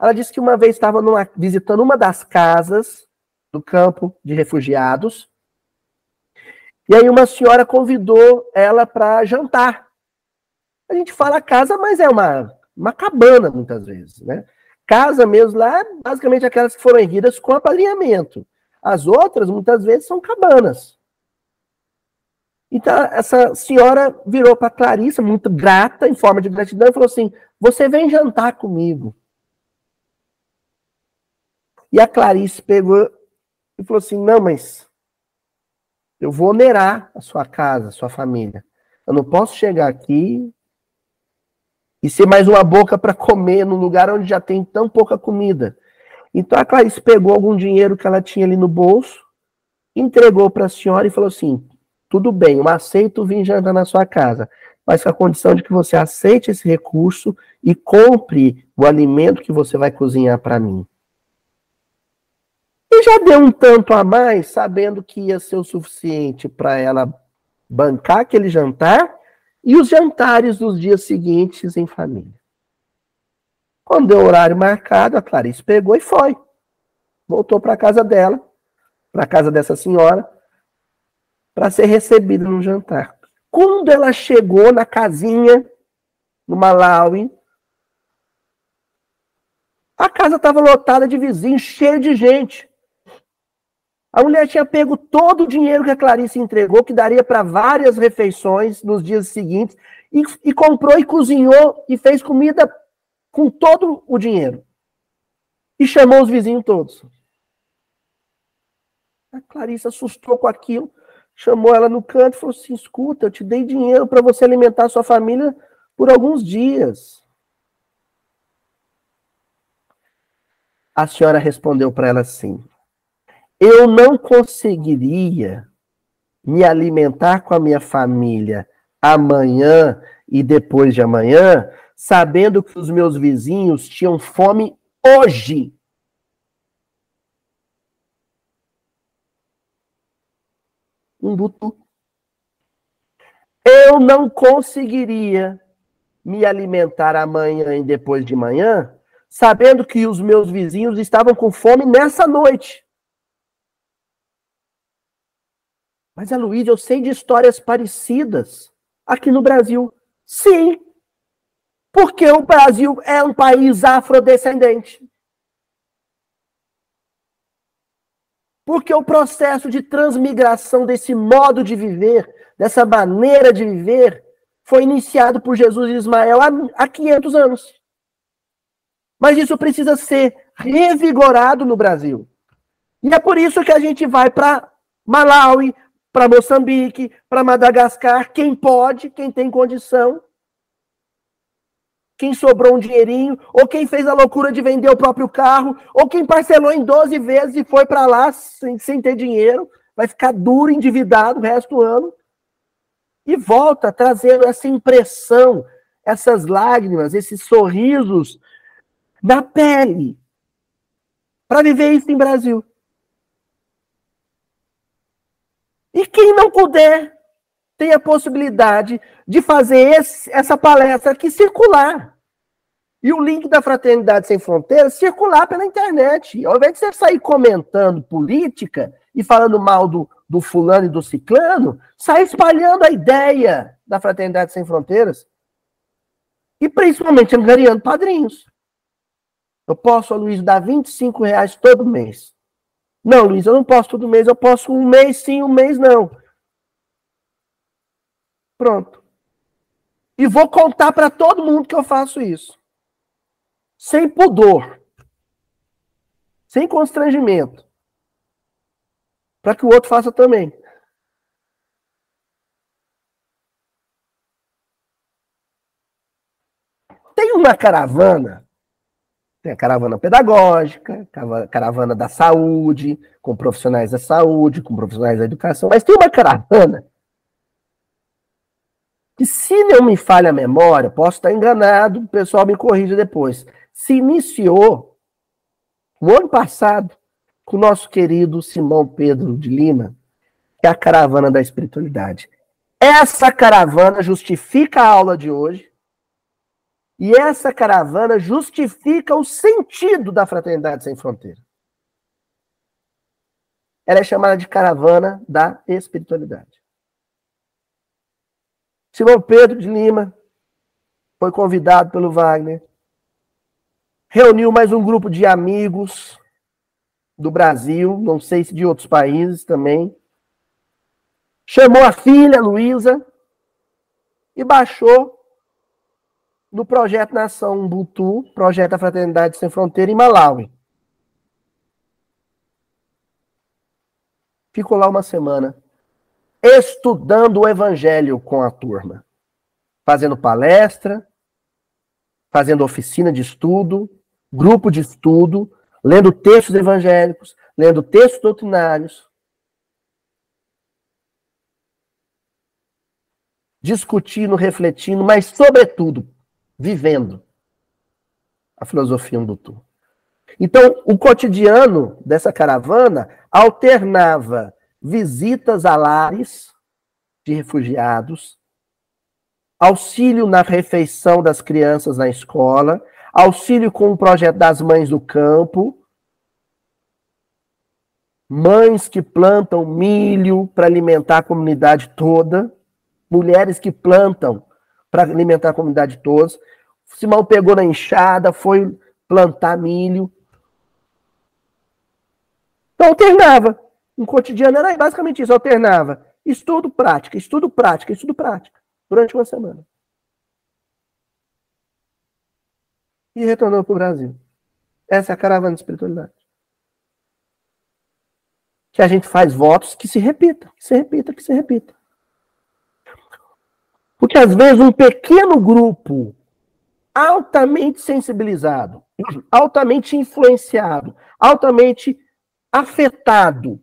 Ela disse que uma vez estava visitando uma das casas do campo de refugiados, e aí uma senhora convidou ela para jantar. A gente fala casa, mas é uma, uma cabana, muitas vezes, né? Casa mesmo lá, basicamente aquelas que foram erguidas com apadrinhamento. As outras, muitas vezes, são cabanas. Então, essa senhora virou para Clarissa, muito grata, em forma de gratidão, e falou assim: Você vem jantar comigo. E a Clarice pegou e falou assim: Não, mas eu vou onerar a sua casa, a sua família. Eu não posso chegar aqui e ser mais uma boca para comer num lugar onde já tem tão pouca comida. Então a Clarice pegou algum dinheiro que ela tinha ali no bolso, entregou para a senhora e falou assim: tudo bem, eu aceito vir jantar na sua casa, mas com a condição de que você aceite esse recurso e compre o alimento que você vai cozinhar para mim. E já deu um tanto a mais, sabendo que ia ser o suficiente para ela bancar aquele jantar e os jantares dos dias seguintes em família. Quando deu o horário marcado, a Clarice pegou e foi. Voltou para a casa dela, para a casa dessa senhora, para ser recebida no jantar. Quando ela chegou na casinha, no Malawi, a casa estava lotada de vizinhos, cheia de gente. A mulher tinha pego todo o dinheiro que a Clarice entregou, que daria para várias refeições nos dias seguintes, e, e, comprou e cozinhou e fez comida com todo o dinheiro. E chamou os vizinhos todos. A Clarice assustou com aquilo, chamou ela no canto e falou assim: escuta, eu te dei dinheiro para você alimentar sua família por alguns dias. A senhora respondeu para ela assim: eu não conseguiria me alimentar com a minha família amanhã e depois de amanhã, sabendo que os meus vizinhos tinham fome hoje. um butu. Eu não conseguiria me alimentar amanhã e depois de manhã, sabendo que os meus vizinhos estavam com fome nessa noite. Mas, Luísa, eu sei de histórias parecidas aqui no Brasil. Sim, porque o Brasil é um país afrodescendente. Porque o processo de transmigração desse modo de viver, dessa maneira de viver, foi iniciado por Jesus e Ismael há, 500 anos. Mas isso precisa ser revigorado no Brasil. E é por isso que a gente vai para Malawi, para Moçambique, para Madagascar, quem pode, quem tem condição, quem sobrou um dinheirinho, ou quem fez a loucura de vender o próprio carro, ou quem parcelou em 12 vezes e foi para lá sem, sem ter dinheiro, vai ficar duro, endividado o resto do ano, e volta trazendo essa impressão, essas lágrimas, esses sorrisos na pele, para viver isso em Brasil. E quem não puder, tem a possibilidade de fazer esse, essa palestra aqui circular. E o link da Fraternidade Sem Fronteiras circular pela internet. Ao invés de você sair comentando política e falando mal do, do fulano e do ciclano, sai espalhando a ideia da Fraternidade Sem Fronteiras. E principalmente angariando padrinhos. Eu posso, Luiz, dar 25 reais todo mês. Não, Luiz, eu não posso todo mês, eu posso um mês sim, um mês não. Pronto. E vou contar para todo mundo que eu faço isso. Sem pudor. Sem constrangimento. Para que o outro faça também. Tem uma caravana, tem a caravana pedagógica, caravana da saúde, com profissionais da saúde, com profissionais da educação, mas tem uma caravana que se não me falha a memória, posso estar enganado, o pessoal me corrija depois, se iniciou no ano passado com o nosso querido Simão Pedro de Lima, que é a caravana da espiritualidade. Essa caravana justifica a aula de hoje, e essa caravana justifica o sentido da fraternidade sem fronteira. Ela é chamada de caravana da espiritualidade. Simão Pedro de Lima foi convidado pelo Wagner, reuniu mais um grupo de amigos do Brasil, não sei se de outros países também, chamou a filha, Luísa, e baixou no projeto Nação Ubuntu, projeto da Fraternidade Sem Fronteira, em Malawi. Ficou lá uma semana, estudando o evangelho com a turma, fazendo palestra, fazendo oficina de estudo, grupo de estudo, lendo textos evangélicos, lendo textos doutrinários, discutindo, refletindo, mas, sobretudo, vivendo a filosofia Ubuntu. Então, o cotidiano dessa caravana alternava visitas a lares de refugiados, auxílio na refeição das crianças na escola, auxílio com o projeto das mães do campo, mães que plantam milho para alimentar a comunidade toda, mulheres que plantam para alimentar a comunidade toda. Simão pegou na enxada, foi plantar milho. Então alternava. Um cotidiano era basicamente isso, alternava. Estudo, prática, estudo, prática, estudo, prática. Durante uma semana. E retornou para o Brasil. Essa é a caravana de espiritualidade. Que a gente faz votos que se repita, que se repita, que se repita. Porque às vezes um pequeno grupo altamente sensibilizado, altamente influenciado, altamente afetado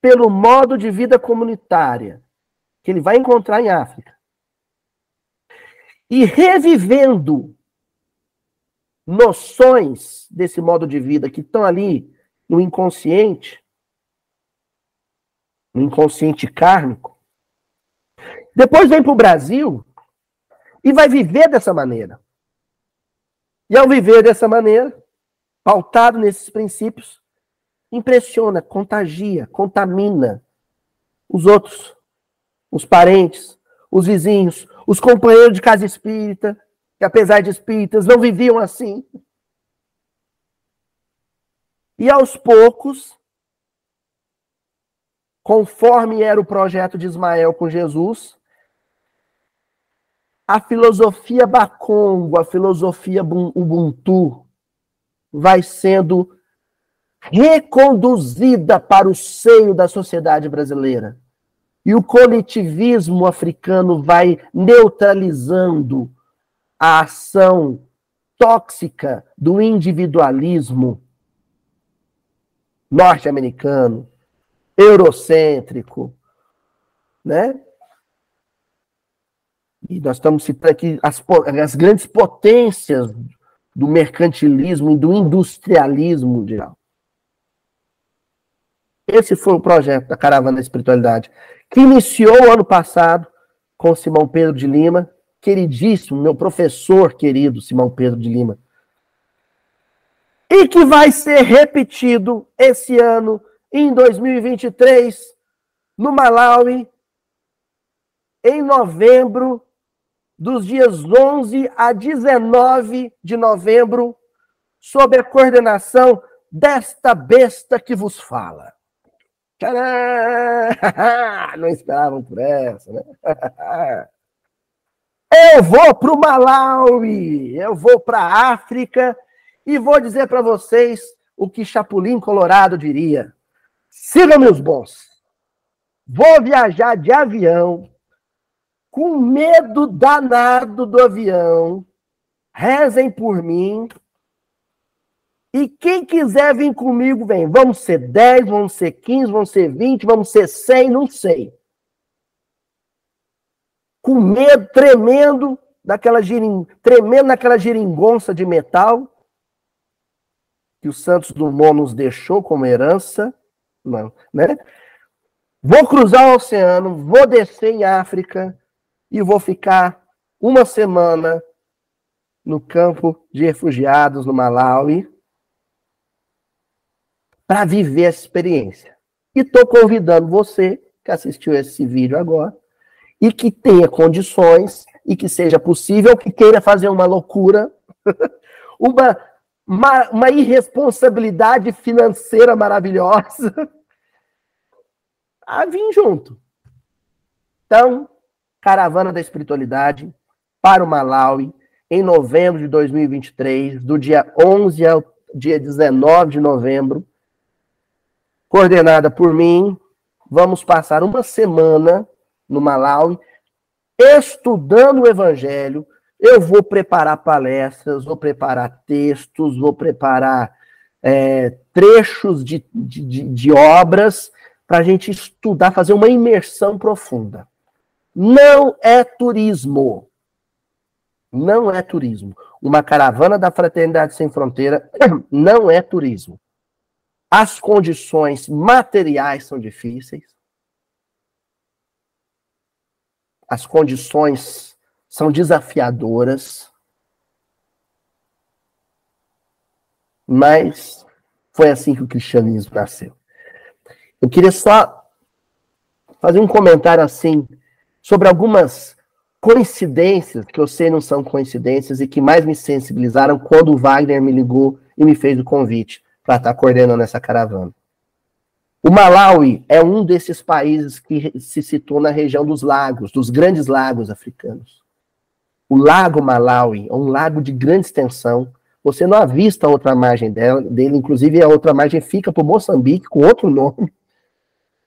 pelo modo de vida comunitária que ele vai encontrar em África e revivendo noções desse modo de vida que estão ali no inconsciente, no inconsciente kármico, depois vem para o Brasil e vai viver dessa maneira. E ao viver dessa maneira, pautado nesses princípios, impressiona, contagia, contamina os outros, os parentes, os vizinhos, os companheiros de casa espírita, que apesar de espíritas não viviam assim. E aos poucos, conforme era o projeto de Ismael com Jesus, a filosofia Bakongo, a filosofia Ubuntu, vai sendo reconduzida para o seio da sociedade brasileira. E o coletivismo africano vai neutralizando a ação tóxica do individualismo norte-americano, eurocêntrico, né? E nós estamos citando aqui as, as grandes potências do mercantilismo e do industrialismo mundial. Esse foi o projeto da Caravana da Espiritualidade, que iniciou ano passado com Simão Pedro de Lima, queridíssimo, meu professor querido Simão Pedro de Lima, e que vai ser repetido esse ano, em 2023, no Malawi, em novembro, dos dias 11 a 19 de novembro, sob a coordenação desta besta que vos fala. Tcharam! [LAUGHS] Não esperavam por essa, né? [LAUGHS] Eu vou para o Malawi, eu vou para a África e vou dizer para vocês o que Chapulim Colorado diria. Sigam meus bons. Vou viajar de avião com medo danado do avião. Rezem por mim. E quem quiser vir comigo, vem. Vamos ser 10, vamos ser 15, vamos ser 20, vamos ser 100, não sei. Com medo tremendo daquela giring... tremendo naquela geringonça de metal que o Santos Dumont nos deixou como herança, não, né? Vou cruzar o oceano, vou descer em África, e vou ficar uma semana no campo de refugiados no Malawi para viver essa experiência. E estou convidando você que assistiu esse vídeo agora e que tenha condições e que seja possível, que queira fazer uma loucura, [LAUGHS] uma, uma, uma irresponsabilidade financeira maravilhosa, [LAUGHS] a vir junto. Então, Caravana da Espiritualidade para o Malawi, em novembro de 2023, do dia 11 ao dia 19 de novembro, coordenada por mim. Vamos passar uma semana no Malawi estudando o Evangelho. Eu vou preparar palestras, vou preparar textos, vou preparar é, trechos de, de, de obras para a gente estudar, fazer uma imersão profunda. Não é turismo. Não é turismo. Uma caravana da Fraternidade Sem Fronteira [CLEARS THROAT] não é turismo. As condições materiais são difíceis. As condições são desafiadoras. Mas foi assim que o cristianismo nasceu. Eu queria só fazer um comentário assim sobre algumas coincidências, que eu sei não são coincidências, e que mais me sensibilizaram quando o Wagner me ligou e me fez o convite para estar coordenando essa caravana. O Malawi é um desses países que se citou na região dos lagos, dos grandes lagos africanos. O Lago Malawi é um lago de grande extensão, você não avista a outra margem dele, inclusive a outra margem fica para Moçambique com outro nome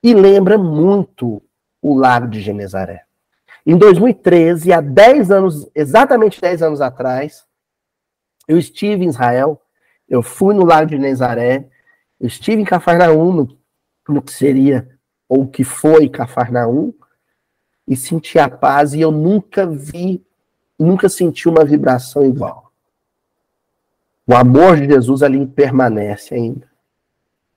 e lembra muito o Lago de Genezaré. Em 2013, há 10 anos, exatamente 10 anos atrás, eu estive em Israel, eu fui no Lago de Genezaré, eu estive em Cafarnaum, no, no que seria, ou que foi Cafarnaum, e senti a paz, e eu nunca vi, nunca senti uma vibração igual. O amor de Jesus ali permanece ainda.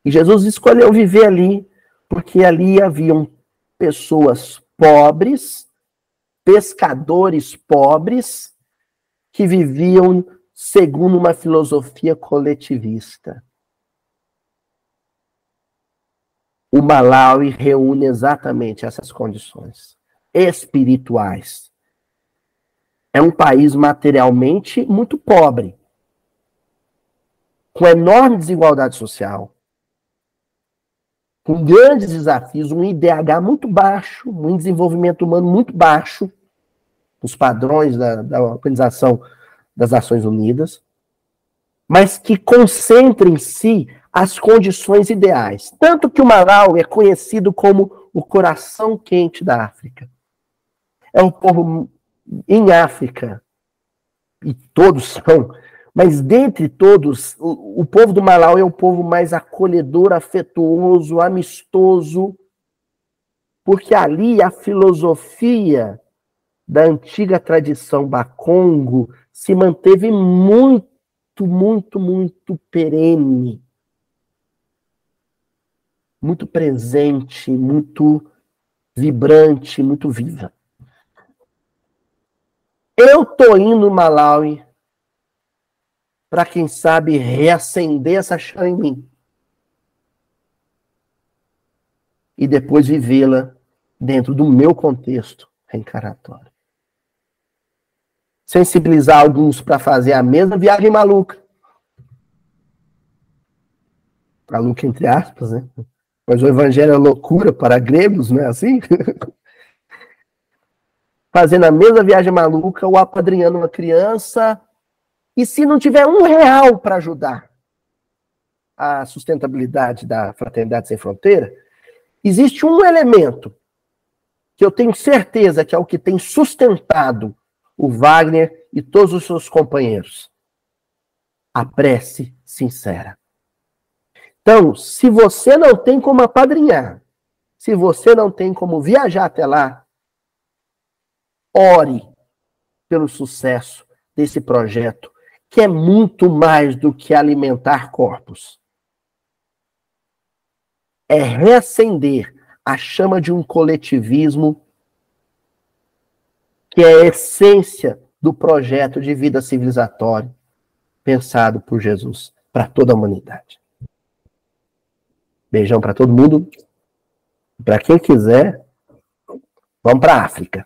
E Jesus escolheu viver ali, porque ali haviam pessoas pobres, pescadores pobres, que viviam segundo uma filosofia coletivista. O Malawi reúne exatamente essas condições espirituais. É um país materialmente muito pobre, com enorme desigualdade social, com grandes desafios, um IDH muito baixo, um desenvolvimento humano muito baixo, os padrões da, da Organização das Nações Unidas, mas que concentra em si as condições ideais. Tanto que o Malawi é conhecido como o coração quente da África. É um povo em África, e todos são mas dentre todos, o, o povo do Malawi é o povo mais acolhedor, afetuoso, amistoso, porque ali a filosofia da antiga tradição Bakongo se manteve muito, muito, muito perene, muito presente, muito vibrante, muito viva. Eu tô indo no Malawi para quem sabe reacender essa chama em mim. E depois vivê-la dentro do meu contexto reencarnatório. Sensibilizar alguns para fazer a mesma viagem maluca. Maluca entre aspas, né? Mas o evangelho é loucura para gregos, não é assim? [LAUGHS] Fazendo a mesma viagem maluca, ou apadrinhando uma criança, e se não tiver um real para ajudar a sustentabilidade da Fraternidade Sem Fronteira, existe um elemento que eu tenho certeza que é o que tem sustentado o Wagner e todos os seus companheiros. A prece sincera. Então, se você não tem como apadrinhar, se você não tem como viajar até lá, ore pelo sucesso desse projeto que é muito mais do que alimentar corpos. É reacender a chama de um coletivismo que é a essência do projeto de vida civilizatório pensado por Jesus para toda a humanidade. Beijão para todo mundo. Para quem quiser, vamos para a África.